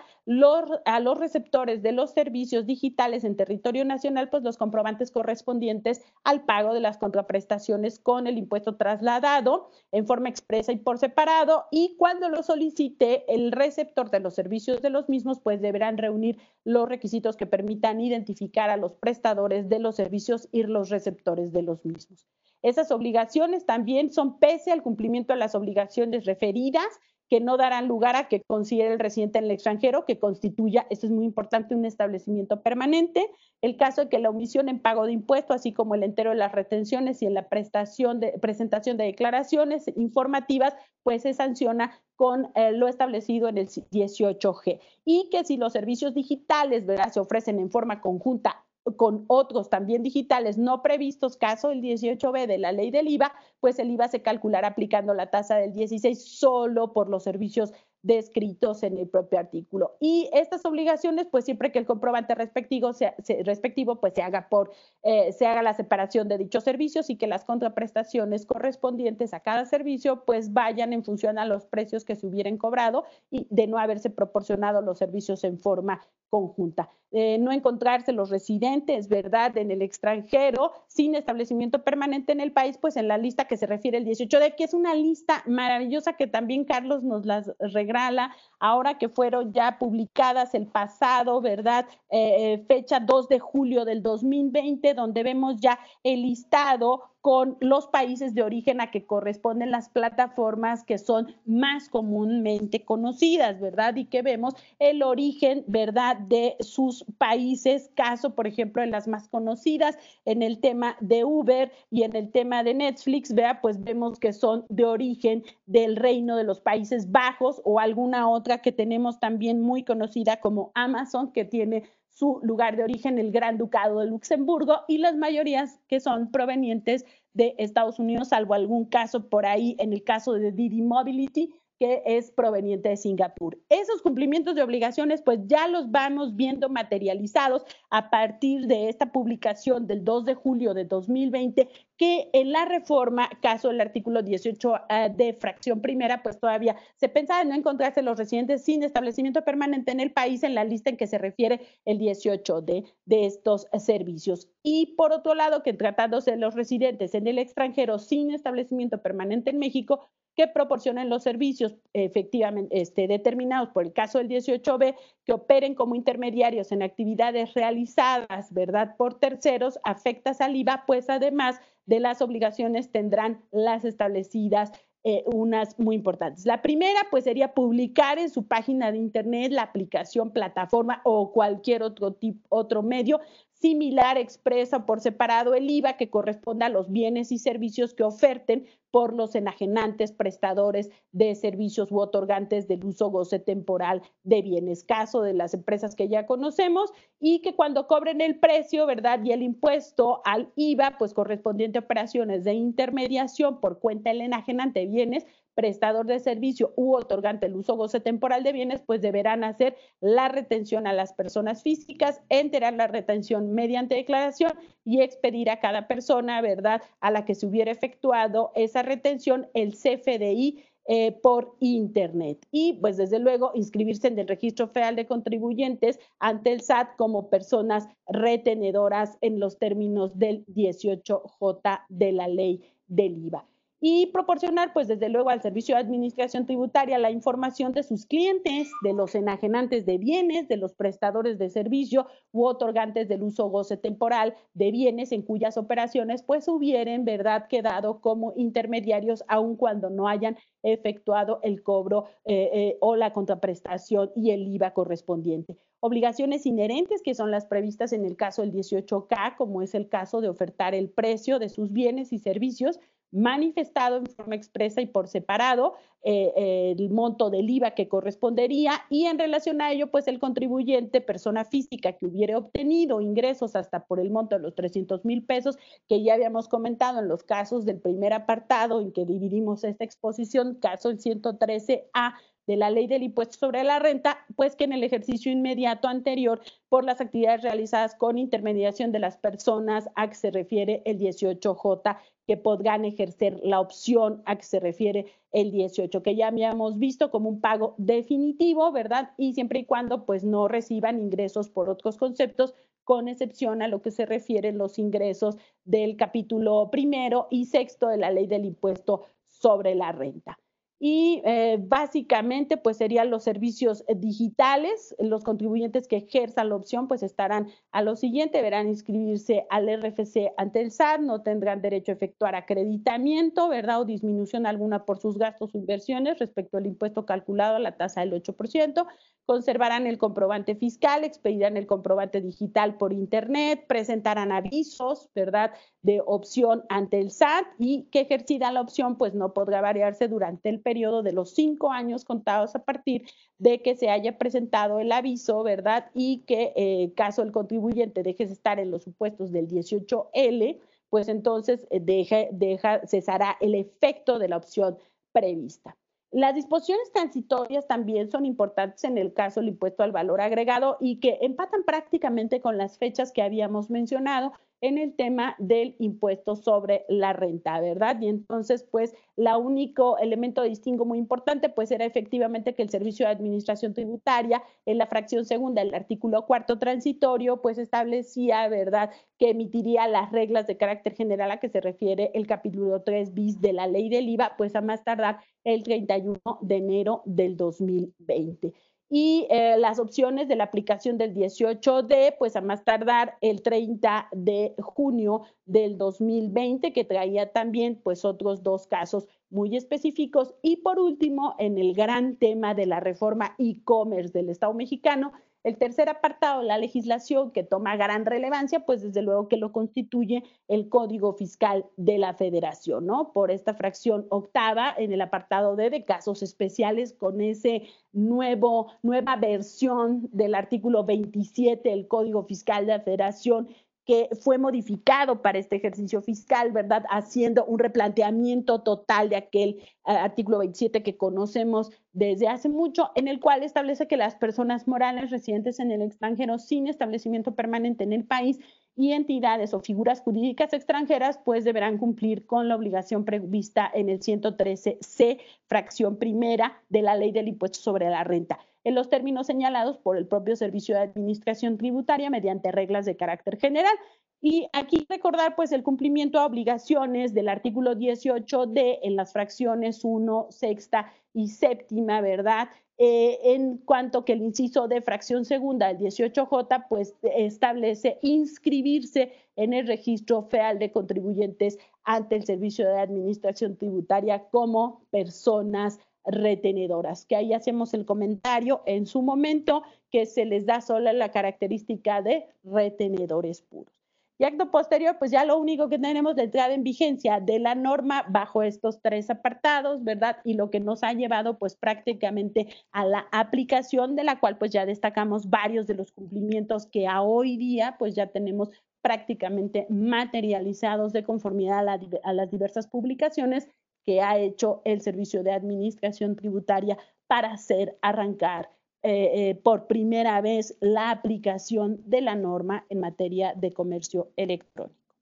Speaker 2: a los receptores de los servicios digitales en territorio nacional, pues los comprobantes correspondientes al pago de las contraprestaciones con el impuesto trasladado en forma expresa y por separado. Y cuando lo solicite el receptor de los servicios de los mismos, pues deberán reunir los requisitos que permitan identificar a los prestadores de los servicios y los receptores de los mismos. Esas obligaciones también son pese al cumplimiento de las obligaciones referidas que no darán lugar a que considere el residente en el extranjero que constituya, esto es muy importante, un establecimiento permanente. El caso de que la omisión en pago de impuestos, así como el entero de las retenciones y en la prestación de, presentación de declaraciones informativas, pues se sanciona con eh, lo establecido en el 18G. Y que si los servicios digitales se ofrecen en forma conjunta con otros también digitales no previstos, caso el 18B de la ley del IVA, pues el IVA se calculará aplicando la tasa del 16 solo por los servicios descritos en el propio artículo. Y estas obligaciones, pues siempre que el comprobante respectivo, se, respectivo pues se haga por, eh, se haga la separación de dichos servicios y que las contraprestaciones correspondientes a cada servicio pues vayan en función a los precios que se hubieran cobrado y de no haberse proporcionado los servicios en forma conjunta. Eh, no encontrarse los residentes, ¿verdad?, en el extranjero sin establecimiento permanente en el país, pues en la lista que se refiere el 18 de que es una lista maravillosa que también Carlos nos las regala integrarla ahora que fueron ya publicadas el pasado, ¿verdad? Eh, eh, fecha 2 de julio del 2020, donde vemos ya el listado con los países de origen a que corresponden las plataformas que son más comúnmente conocidas, ¿verdad? Y que vemos el origen, ¿verdad?, de sus países, caso, por ejemplo, en las más conocidas, en el tema de Uber y en el tema de Netflix, vea, pues vemos que son de origen del reino de los Países Bajos o alguna otra que tenemos también muy conocida como Amazon, que tiene su lugar de origen, el Gran Ducado de Luxemburgo, y las mayorías que son provenientes de Estados Unidos, salvo algún caso por ahí, en el caso de Didi Mobility, que es proveniente de Singapur. Esos cumplimientos de obligaciones, pues ya los vamos viendo materializados a partir de esta publicación del 2 de julio de 2020, que en la reforma, caso del artículo 18 ah, de fracción primera, pues todavía se pensaba en no encontrarse los residentes sin establecimiento permanente en el país en la lista en que se refiere el 18 de, de estos servicios. Y por otro lado, que tratándose de los residentes en el extranjero sin establecimiento permanente en México, que proporcionen los servicios efectivamente este, determinados por el caso del 18B, que operen como intermediarios en actividades realizadas, ¿verdad?, por terceros, afectas al IVA, pues además de las obligaciones tendrán las establecidas eh, unas muy importantes. La primera, pues, sería publicar en su página de internet la aplicación, plataforma o cualquier otro tipo, otro medio similar expresa por separado el IVA que corresponde a los bienes y servicios que oferten por los enajenantes prestadores de servicios u otorgantes del uso goce temporal de bienes, caso de las empresas que ya conocemos, y que cuando cobren el precio, ¿verdad? Y el impuesto al IVA, pues correspondiente a operaciones de intermediación por cuenta del enajenante de bienes, prestador de servicio u otorgante el uso goce temporal de bienes, pues deberán hacer la retención a las personas físicas, enterar la retención mediante declaración y expedir a cada persona, ¿verdad?, a la que se hubiera efectuado esa retención el CFDI eh, por Internet. Y pues desde luego inscribirse en el registro federal de contribuyentes ante el SAT como personas retenedoras en los términos del 18J de la ley del IVA y proporcionar, pues desde luego, al Servicio de Administración Tributaria la información de sus clientes, de los enajenantes de bienes, de los prestadores de servicio u otorgantes del uso goce temporal de bienes en cuyas operaciones pues hubieran, ¿verdad?, quedado como intermediarios aun cuando no hayan efectuado el cobro eh, eh, o la contraprestación y el IVA correspondiente obligaciones inherentes que son las previstas en el caso del 18K, como es el caso de ofertar el precio de sus bienes y servicios manifestado en forma expresa y por separado eh, eh, el monto del IVA que correspondería y en relación a ello, pues el contribuyente, persona física que hubiera obtenido ingresos hasta por el monto de los 300 mil pesos que ya habíamos comentado en los casos del primer apartado en que dividimos esta exposición, caso el 113A de la ley del impuesto sobre la renta, pues que en el ejercicio inmediato anterior por las actividades realizadas con intermediación de las personas a que se refiere el 18J que podrán ejercer la opción a que se refiere el 18, que ya habíamos visto como un pago definitivo, ¿verdad? Y siempre y cuando pues no reciban ingresos por otros conceptos, con excepción a lo que se refiere los ingresos del capítulo primero y sexto de la ley del impuesto sobre la renta. Y eh, básicamente pues serían los servicios digitales. Los contribuyentes que ejerzan la opción pues estarán a lo siguiente, deberán inscribirse al RFC ante el SAT, no tendrán derecho a efectuar acreditamiento, ¿verdad? O disminución alguna por sus gastos o inversiones respecto al impuesto calculado a la tasa del 8%, conservarán el comprobante fiscal, expedirán el comprobante digital por internet, presentarán avisos, ¿verdad? De opción ante el SAT y que ejercida la opción pues no podrá variarse durante el periodo de los cinco años contados a partir de que se haya presentado el aviso, ¿verdad? Y que eh, caso el contribuyente deje de estar en los supuestos del 18L, pues entonces eh, deja, deja, cesará el efecto de la opción prevista. Las disposiciones transitorias también son importantes en el caso del impuesto al valor agregado y que empatan prácticamente con las fechas que habíamos mencionado en el tema del impuesto sobre la renta, ¿verdad? Y entonces, pues, la único elemento de distingo muy importante, pues, era efectivamente que el Servicio de Administración Tributaria, en la fracción segunda del artículo cuarto transitorio, pues, establecía, ¿verdad?, que emitiría las reglas de carácter general a que se refiere el capítulo 3 bis de la ley del IVA, pues, a más tardar el 31 de enero del 2020 y eh, las opciones de la aplicación del 18D, pues a más tardar el 30 de junio del 2020, que traía también pues otros dos casos muy específicos. Y por último, en el gran tema de la reforma e-commerce del Estado mexicano, el tercer apartado, la legislación que toma gran relevancia, pues desde luego que lo constituye el Código Fiscal de la Federación, ¿no? Por esta fracción octava en el apartado D de casos especiales con ese nuevo, nueva versión del artículo 27 del Código Fiscal de la Federación que fue modificado para este ejercicio fiscal, ¿verdad? Haciendo un replanteamiento total de aquel eh, artículo 27 que conocemos desde hace mucho, en el cual establece que las personas morales residentes en el extranjero sin establecimiento permanente en el país y entidades o figuras jurídicas extranjeras, pues deberán cumplir con la obligación prevista en el 113C, fracción primera de la ley del impuesto sobre la renta en los términos señalados por el propio Servicio de Administración Tributaria mediante reglas de carácter general. Y aquí recordar pues el cumplimiento a obligaciones del artículo 18D en las fracciones 1, sexta y séptima, ¿verdad? Eh, en cuanto que el inciso de fracción segunda del 18J pues establece inscribirse en el registro FEAL de contribuyentes ante el Servicio de Administración Tributaria como personas retenedoras, que ahí hacemos el comentario en su momento que se les da sola la característica de retenedores puros. Y acto posterior, pues ya lo único que tenemos de entrada en vigencia de la norma bajo estos tres apartados, ¿verdad? Y lo que nos ha llevado pues prácticamente a la aplicación de la cual pues ya destacamos varios de los cumplimientos que a hoy día pues ya tenemos prácticamente materializados de conformidad a, a las diversas publicaciones que ha hecho el Servicio de Administración Tributaria para hacer arrancar eh, eh, por primera vez la aplicación de la norma en materia de comercio electrónico.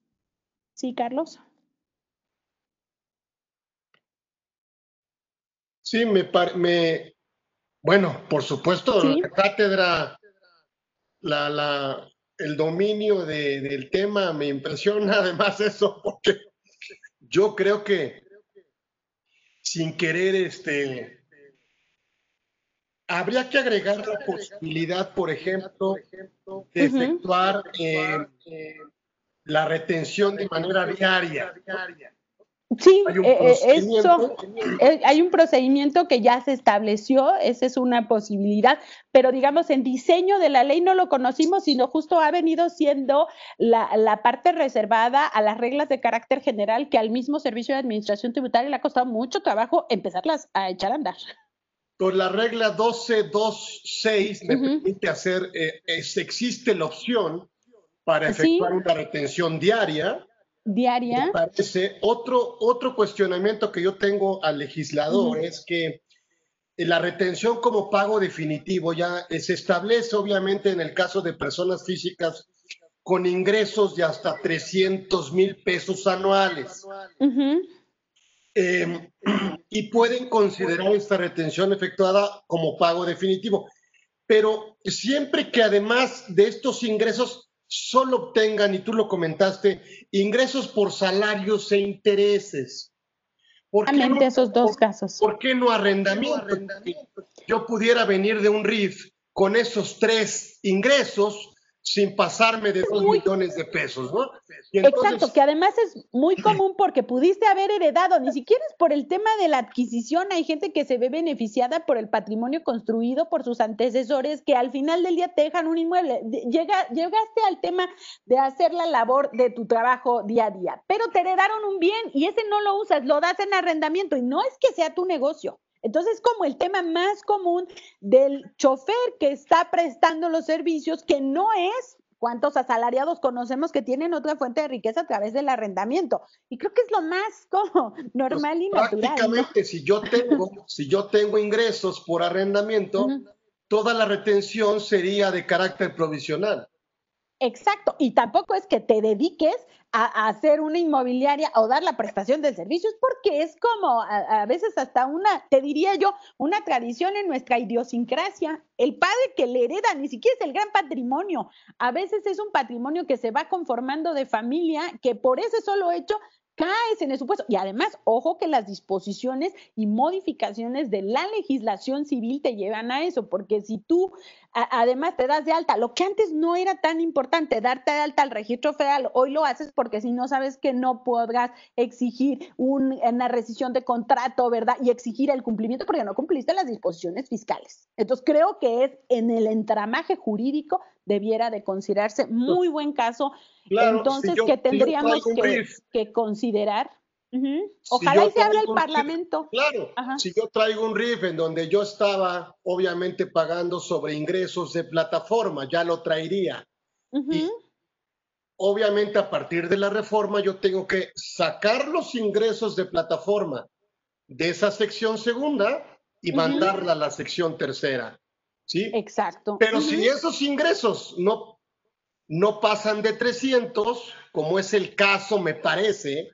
Speaker 2: ¿Sí, Carlos?
Speaker 1: Sí, me, me bueno, por supuesto, la cátedra, la, el dominio del tema me impresiona además eso, porque yo creo que sin querer, este, habría que agregar la posibilidad, por ejemplo, de efectuar eh, la retención de manera diaria.
Speaker 2: Sí, hay un, eh, eh, hay un procedimiento que ya se estableció, esa es una posibilidad, pero digamos en diseño de la ley no lo conocimos, sino justo ha venido siendo la, la parte reservada a las reglas de carácter general que al mismo Servicio de Administración Tributaria le ha costado mucho trabajo empezarlas a echar a andar.
Speaker 1: Por la regla 12.2.6 me permite hacer, eh, existe la opción para efectuar una retención diaria
Speaker 2: diaria.
Speaker 1: Me parece otro, otro cuestionamiento que yo tengo al legislador es que la retención como pago definitivo ya se establece obviamente en el caso de personas físicas con ingresos de hasta 300 mil pesos anuales. Em, y pueden considerar esta retención efectuada como pago definitivo. Pero siempre que además de estos ingresos solo obtengan, y tú lo comentaste, ingresos por salarios e intereses.
Speaker 2: ¿Por qué no, esos dos casos.
Speaker 1: ¿Por qué no arrendamiento? Yo pudiera venir de un RIF con esos tres ingresos sin pasarme de dos millones de pesos, ¿no?
Speaker 2: Exacto, que además es muy común porque pudiste haber heredado, ni siquiera es por el tema de la adquisición, hay gente que se ve beneficiada por el patrimonio construido por sus antecesores que al final del día te dejan un inmueble. Llega, llegaste al tema de hacer la labor de tu trabajo día a día, pero te heredaron un bien y ese no lo usas, lo das en arrendamiento y no es que sea tu negocio. Entonces, como el tema más común del chofer que está prestando los servicios, que no es cuántos asalariados conocemos que tienen otra fuente de riqueza a través del arrendamiento. Y creo que es lo más como normal y
Speaker 1: pues, natural. Prácticamente, si yo tengo, si yo tengo ingresos por arrendamiento, toda la retención sería de carácter provisional.
Speaker 2: Exacto, y tampoco es que te dediques a, hacer una inmobiliaria o dar la prestación de servicios, porque es como a, veces hasta una, te diría yo, una tradición en nuestra idiosincrasia. El padre que le hereda ni siquiera es el gran patrimonio, a veces es un patrimonio que se va conformando de familia, que por ese solo hecho caes en el supuesto. Y además, ojo que las disposiciones y modificaciones de la legislación civil te llevan a eso, porque si tú además te das de alta, lo que antes no era tan importante, darte de alta al registro federal, hoy lo haces porque si no sabes que no podrás exigir una rescisión de contrato, ¿verdad? Y exigir el cumplimiento porque no cumpliste las disposiciones fiscales. Entonces, creo que es en el entramaje jurídico debiera de considerarse muy buen caso. Entonces, que tendríamos que, considerar. Ojalá y se hable el Parlamento.
Speaker 1: Claro, si yo traigo un RIF en donde yo estaba obviamente pagando sobre ingresos de plataforma, ya lo traería. Y obviamente a partir de la reforma yo tengo que sacar los ingresos de plataforma de esa sección segunda y mandarla a la sección tercera. ¿Sí?
Speaker 2: Exacto.
Speaker 1: Pero si esos ingresos no, no pasan de 300, como es el caso, me parece,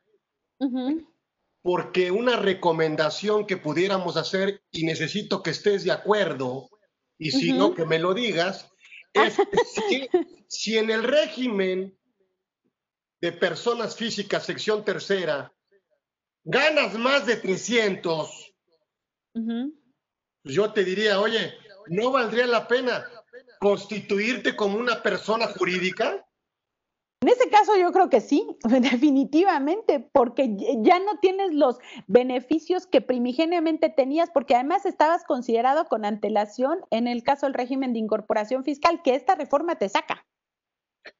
Speaker 1: porque una recomendación que pudiéramos hacer, y necesito que estés de acuerdo, y si no, que me lo digas, es que si, en el régimen de personas físicas, sección tercera, ganas más de 300, pues yo te diría, oye, ¿no valdría la pena constituirte como una persona jurídica?
Speaker 2: En ese caso yo creo que sí, definitivamente, porque ya no tienes los beneficios que primigeniamente tenías, porque además estabas considerado con antelación en el caso del régimen de incorporación fiscal, que esta reforma te saca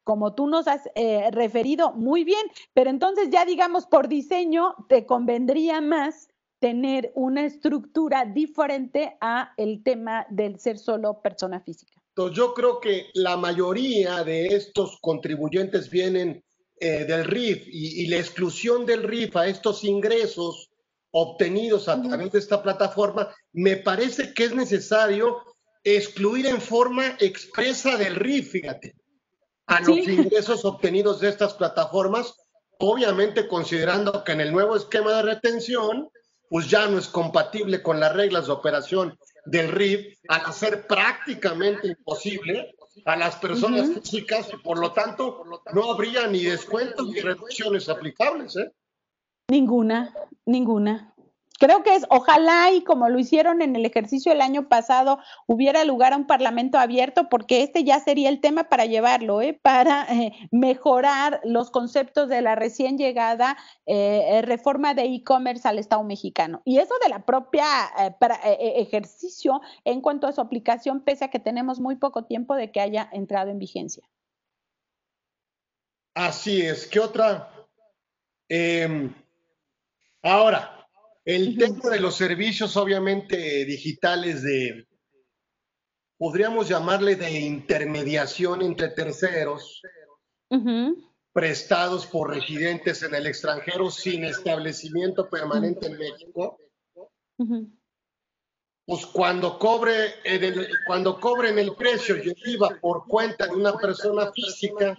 Speaker 2: como tú nos has eh, referido muy bien, pero entonces ya digamos por diseño te convendría más tener una estructura diferente a el tema del ser solo persona física.
Speaker 1: Entonces yo creo que la mayoría de estos contribuyentes vienen eh, del RIF y, la exclusión del RIF a estos ingresos obtenidos a través de esta plataforma, me parece que es necesario excluir en forma expresa del RIF, fíjate, a los ingresos obtenidos de estas plataformas, obviamente considerando que en el nuevo esquema de retención pues ya no es compatible con las reglas de operación del RIF al hacer prácticamente imposible a las personas físicas y por lo tanto no habría ni descuentos ni reducciones aplicables. ¿eh?
Speaker 2: Ninguna, ninguna. Creo que es, ojalá y como lo hicieron en el ejercicio del año pasado, hubiera lugar a un parlamento abierto, porque este ya sería el tema para llevarlo, ¿eh? para eh, mejorar los conceptos de la recién llegada eh, reforma de e-commerce al Estado mexicano. Y eso de la propia ejercicio en cuanto a su aplicación, pese a que tenemos muy poco tiempo de que haya entrado en vigencia.
Speaker 1: Así es. ¿Qué otra? Em, ahora, el tema de los servicios, obviamente, digitales de, podríamos llamarle de intermediación entre terceros, prestados por residentes en el extranjero sin establecimiento permanente en México. Pues cuando cobre el, cuando cobren el precio y el IVA por cuenta de una persona física,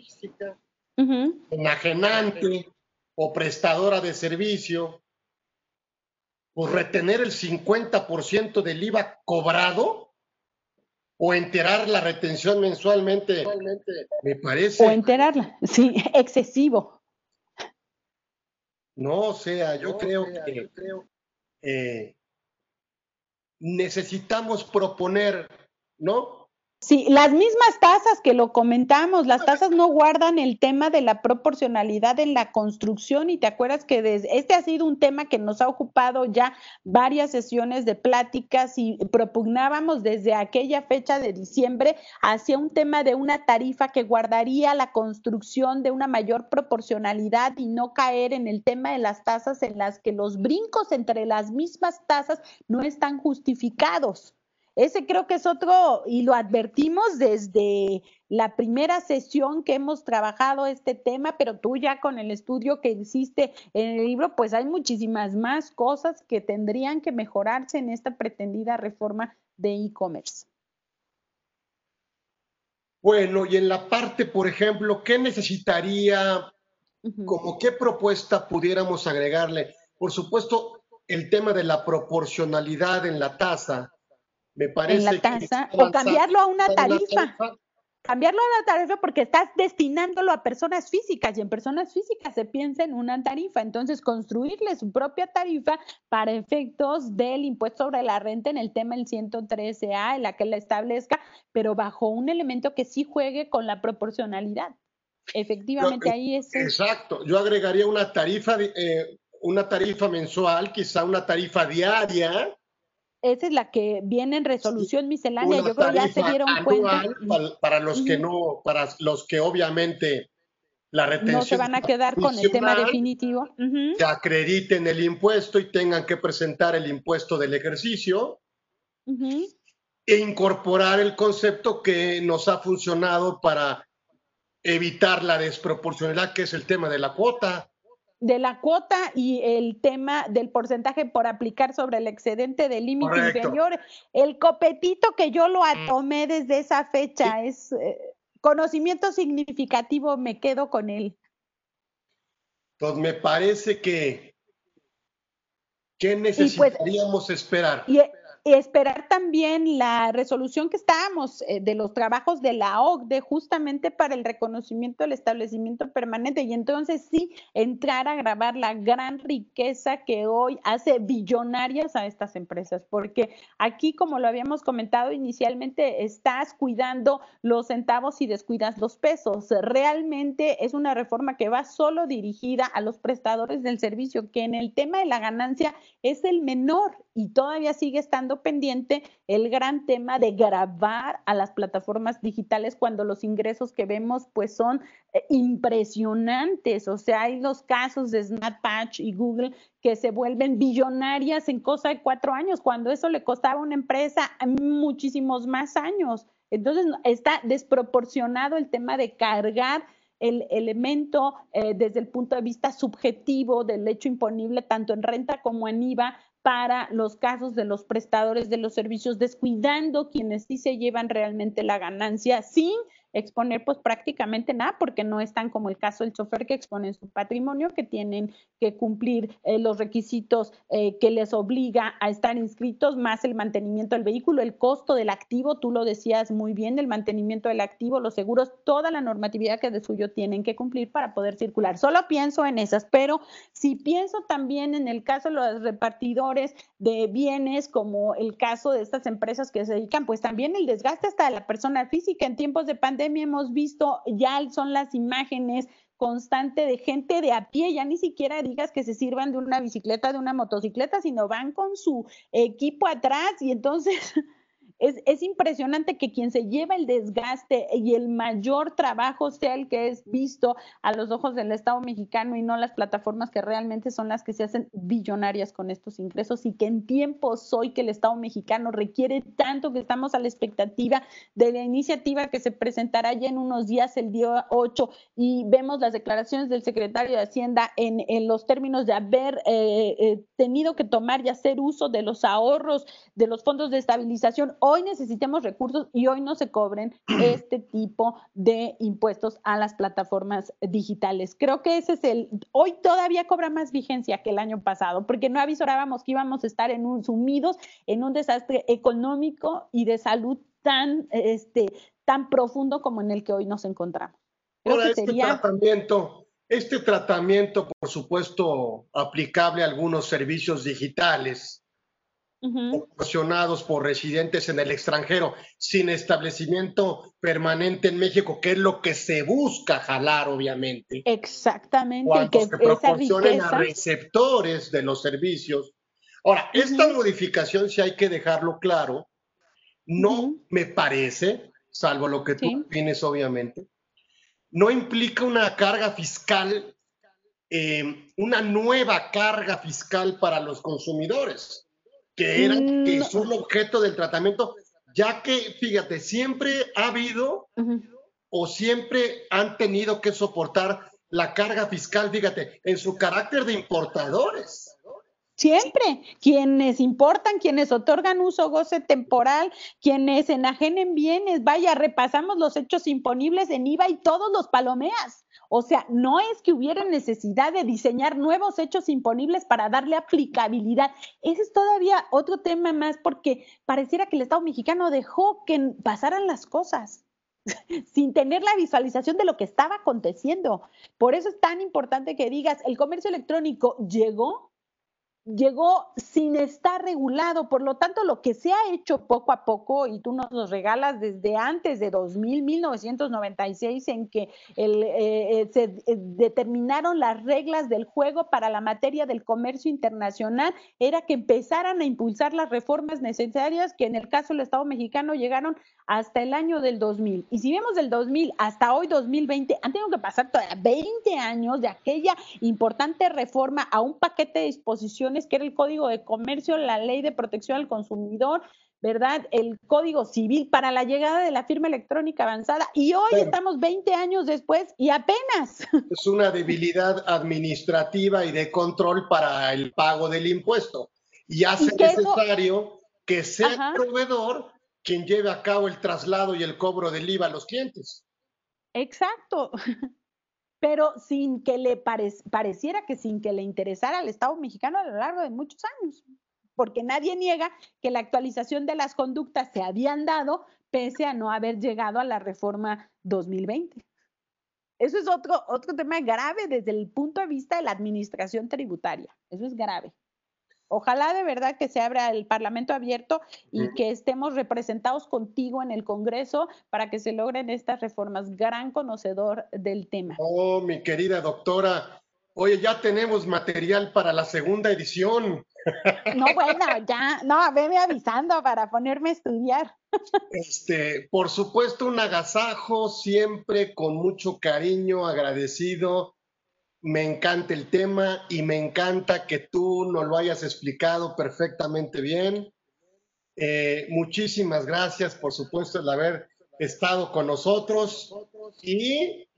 Speaker 1: enajenante o prestadora de servicio, pues retener el 50% del IVA cobrado o enterar la retención mensualmente, me parece.
Speaker 2: O enterarla, sí, excesivo.
Speaker 1: ¿no? O sea, yo creo que eh, necesitamos proponer, ¿no?
Speaker 2: Sí, las mismas tasas que lo comentamos, las tasas no guardan el tema de la proporcionalidad en la construcción y te acuerdas que desde, este ha sido un tema que nos ha ocupado ya varias sesiones de pláticas y propugnábamos desde aquella fecha de diciembre hacia un tema de una tarifa que guardaría la construcción de una mayor proporcionalidad y no caer en el tema de las tasas en las que los brincos entre las mismas tasas no están justificados. Ese creo que es otro, y lo advertimos desde la primera sesión que hemos trabajado este tema, pero tú ya con el estudio que hiciste en el libro, pues hay muchísimas más cosas que tendrían que mejorarse en esta pretendida reforma de e-commerce.
Speaker 1: Bueno, y en la parte, por ejemplo, ¿qué necesitaría, como qué propuesta pudiéramos agregarle? Por supuesto, el tema de la proporcionalidad en la tasa, me parece.
Speaker 2: En la tasa, o cambiarlo a una tarifa. Cambiarlo a la tarifa porque estás destinándolo a personas físicas y en personas físicas se piensa en una tarifa. Entonces, construirle su propia tarifa para efectos del impuesto sobre la renta en el tema del 113A, en la que la establezca, pero bajo un elemento que sí juegue con la proporcionalidad. Efectivamente, ahí es.
Speaker 1: Exacto. Yo agregaría una tarifa, eh, una tarifa mensual, quizá una tarifa diaria
Speaker 2: esa es la que viene en resolución miscelánea. Yo creo que ya se dieron cuenta.
Speaker 1: Para, los que no, para los que obviamente la retención.
Speaker 2: No se van a quedar con el tema definitivo.
Speaker 1: Que acrediten el impuesto y tengan que presentar el impuesto del ejercicio. E incorporar el concepto que nos ha funcionado para evitar la desproporcionalidad, que es el tema de la cuota
Speaker 2: de la cuota y el tema del porcentaje por aplicar sobre el excedente del límite inferior. El copetito que yo lo mm. tomé desde esa fecha es eh, conocimiento significativo, me quedo con él.
Speaker 1: Entonces me parece que, ¿qué pues, necesitaríamos esperar?
Speaker 2: Esperar también la resolución que estábamos eh, de los trabajos de la OCDE justamente para el reconocimiento del establecimiento permanente y entonces sí entrar a grabar la gran riqueza que hoy hace billonarias a estas empresas, porque aquí, como lo habíamos comentado inicialmente, estás cuidando los centavos y descuidas los pesos. Realmente es una reforma que va solo dirigida a los prestadores del servicio, que en el tema de la ganancia es el menor y todavía sigue estando pendiente el gran tema de grabar a las plataformas digitales cuando los ingresos que vemos pues son eh, impresionantes. O sea, hay los casos de Snapchat y Google que se vuelven billonarias en cosa de cuatro años, cuando eso le costaba a una empresa muchísimos más años. Entonces está desproporcionado el tema de cargar el elemento eh, desde el punto de vista subjetivo del hecho imponible tanto en renta como en IVA para los casos de los prestadores de los servicios, descuidando quienes sí se llevan realmente la ganancia sin exponer pues prácticamente nada porque no están como el caso del chofer que exponen su patrimonio, que tienen que cumplir eh, los requisitos eh, que les obliga a estar inscritos, más el mantenimiento del vehículo, el costo del activo, tú lo decías muy bien, el mantenimiento del activo, los seguros, toda la normatividad que de suyo tienen que cumplir para poder circular. Solo pienso en esas, pero si pienso también en el caso de los repartidores de bienes, como el caso de estas empresas que se dedican, pues también el desgaste hasta de la persona física en tiempos de pandemia hemos visto, ya son las imágenes constante de gente de a pie, ya ni siquiera digas que se sirvan de una bicicleta, de una motocicleta, sino van con su equipo atrás y entonces es, impresionante que quien se lleva el desgaste y el mayor trabajo sea el que es visto a los ojos del Estado mexicano y no las plataformas que realmente son las que se hacen billonarias con estos ingresos y que en tiempos hoy que el Estado mexicano requiere tanto que estamos a la expectativa de la iniciativa que se presentará ya en unos días, el día 8, y vemos las declaraciones del secretario de Hacienda en, los términos de haber eh, eh, tenido que tomar y hacer uso de los ahorros de los fondos de estabilización hoy necesitemos recursos y hoy no se cobren este tipo de impuestos a las plataformas digitales. Creo que ese es el, hoy todavía cobra más vigencia que el año pasado, porque no avisorábamos que íbamos a estar en un, sumidos en un desastre económico y de salud tan, este, tan profundo como en el que hoy nos encontramos.
Speaker 1: Creo este tratamiento Este tratamiento, por supuesto, aplicable a algunos servicios digitales proporcionados por residentes en el extranjero sin establecimiento permanente en México, que es lo que se busca jalar, obviamente.
Speaker 2: Exactamente.
Speaker 1: Cuando se proporcionen a receptores de los servicios. Ahora, esta modificación, si hay que dejarlo claro, no me parece, salvo lo que tú tienes, obviamente, no implica una carga fiscal, eh, una nueva carga fiscal para los consumidores, que, era, que son objeto del tratamiento, ya que, fíjate, siempre ha habido o siempre han tenido que soportar la carga fiscal, fíjate, en su carácter de importadores.
Speaker 2: Siempre, quienes importan, quienes otorgan uso goce temporal, quienes enajenen bienes, vaya, repasamos los hechos imponibles en IVA y todos los palomeas. O sea, no es que hubiera necesidad de diseñar nuevos hechos imponibles para darle aplicabilidad. Ese es todavía otro tema más porque pareciera que el Estado mexicano dejó que pasaran las cosas sin tener la visualización de lo que estaba aconteciendo. Por eso es tan importante que digas, el comercio electrónico llegó llegó sin estar regulado. Por lo tanto, lo que se ha hecho poco a poco, y tú nos lo regalas desde antes de 2000, 1996, en que eh, eh, se eh, determinaron las reglas del juego para la materia del comercio internacional, era que empezaran a impulsar las reformas necesarias que en el caso del Estado mexicano llegaron hasta el año del 2000. Y si vemos del 2000 hasta hoy 2020, han tenido que pasar todavía 20 años de aquella importante reforma a un paquete de disposiciones que era el Código de Comercio, la Ley de Protección al Consumidor, ¿verdad? El Código Civil para la llegada de la firma electrónica avanzada. Y hoy estamos 20 años después y apenas.
Speaker 1: Es una debilidad administrativa y de control para el pago del impuesto. Y hace necesario que sea el proveedor quien lleve a cabo el traslado y el cobro del IVA a los clientes.
Speaker 2: Exacto. Pero sin que le pareciera que sin que le interesara al Estado mexicano a lo largo de muchos años, porque nadie niega que la actualización de las conductas se habían dado pese a no haber llegado a la reforma 2020. Eso es otro, otro tema grave desde el punto de vista de la administración tributaria. Eso es grave. Ojalá de verdad que se abra el Parlamento abierto y que estemos representados contigo en el Congreso para que se logren estas reformas. Gran conocedor del tema.
Speaker 1: Oh, mi querida doctora. Oye, ya tenemos material para la segunda edición.
Speaker 2: No, bueno, ya, no, veme avisando para ponerme a estudiar.
Speaker 1: Este, por supuesto, un agasajo, siempre con mucho cariño, agradecido me encanta el tema y me encanta que tú nos lo hayas explicado perfectamente bien. Eh, muchísimas gracias, por supuesto, de haber estado con nosotros y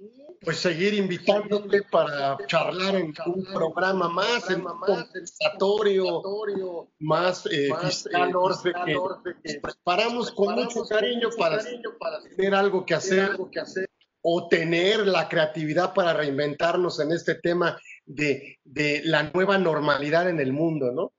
Speaker 1: pues seguir invitándote para charlar en un programa más, en un conversatorio más eh, fiscal que preparamos con mucho cariño para tener algo que hacer o tener la creatividad para reinventarnos en este tema de, la nueva normalidad en el mundo, ¿no?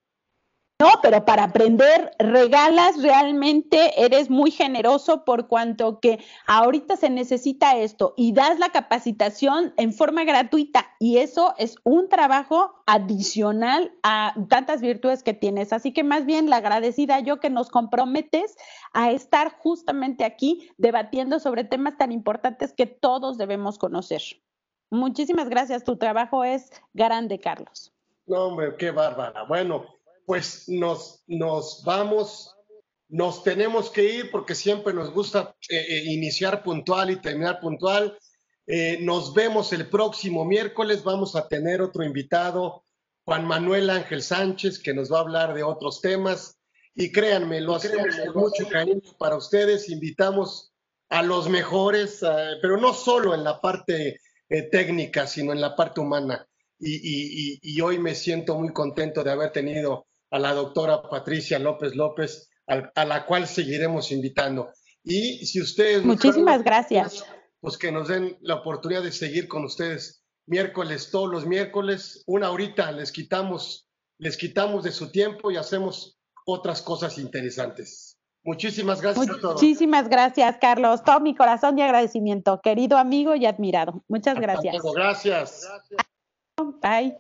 Speaker 2: No, pero para aprender regalas realmente, eres muy generoso por cuanto que ahorita se necesita esto y das la capacitación en forma gratuita y eso es un trabajo adicional a tantas virtudes que tienes. Así que más bien la agradecida yo que nos comprometes a estar justamente aquí debatiendo sobre temas tan importantes que todos debemos conocer. Muchísimas gracias, tu trabajo es grande, Carlos.
Speaker 1: No, hombre, qué bárbara. Bueno, pues nos, nos vamos, nos tenemos que ir porque siempre nos gusta eh, eh, iniciar puntual y terminar puntual. Eh, nos vemos el próximo miércoles. Vamos a tener otro invitado, Juan Manuel Ángel Sánchez, que nos va a hablar de otros temas. Y créanme, lo hacemos con mucho cariño para ustedes. Invitamos a los mejores, pero no solo en la parte técnica, sino en la parte humana. Y, y, hoy me siento muy contento de haber tenido a la doctora Patricia López López, a, la cual seguiremos invitando. Y si ustedes...
Speaker 2: Muchísimas gracias.
Speaker 1: Pues que nos den la oportunidad de seguir con ustedes miércoles, todos los miércoles, una horita les quitamos, les quitamos de su tiempo y hacemos otras cosas interesantes. Muchísimas gracias
Speaker 2: a todos. Muchísimas gracias, Carlos. Todo mi corazón y agradecimiento, querido amigo y admirado. Muchas gracias.
Speaker 1: gracias.
Speaker 2: Bye.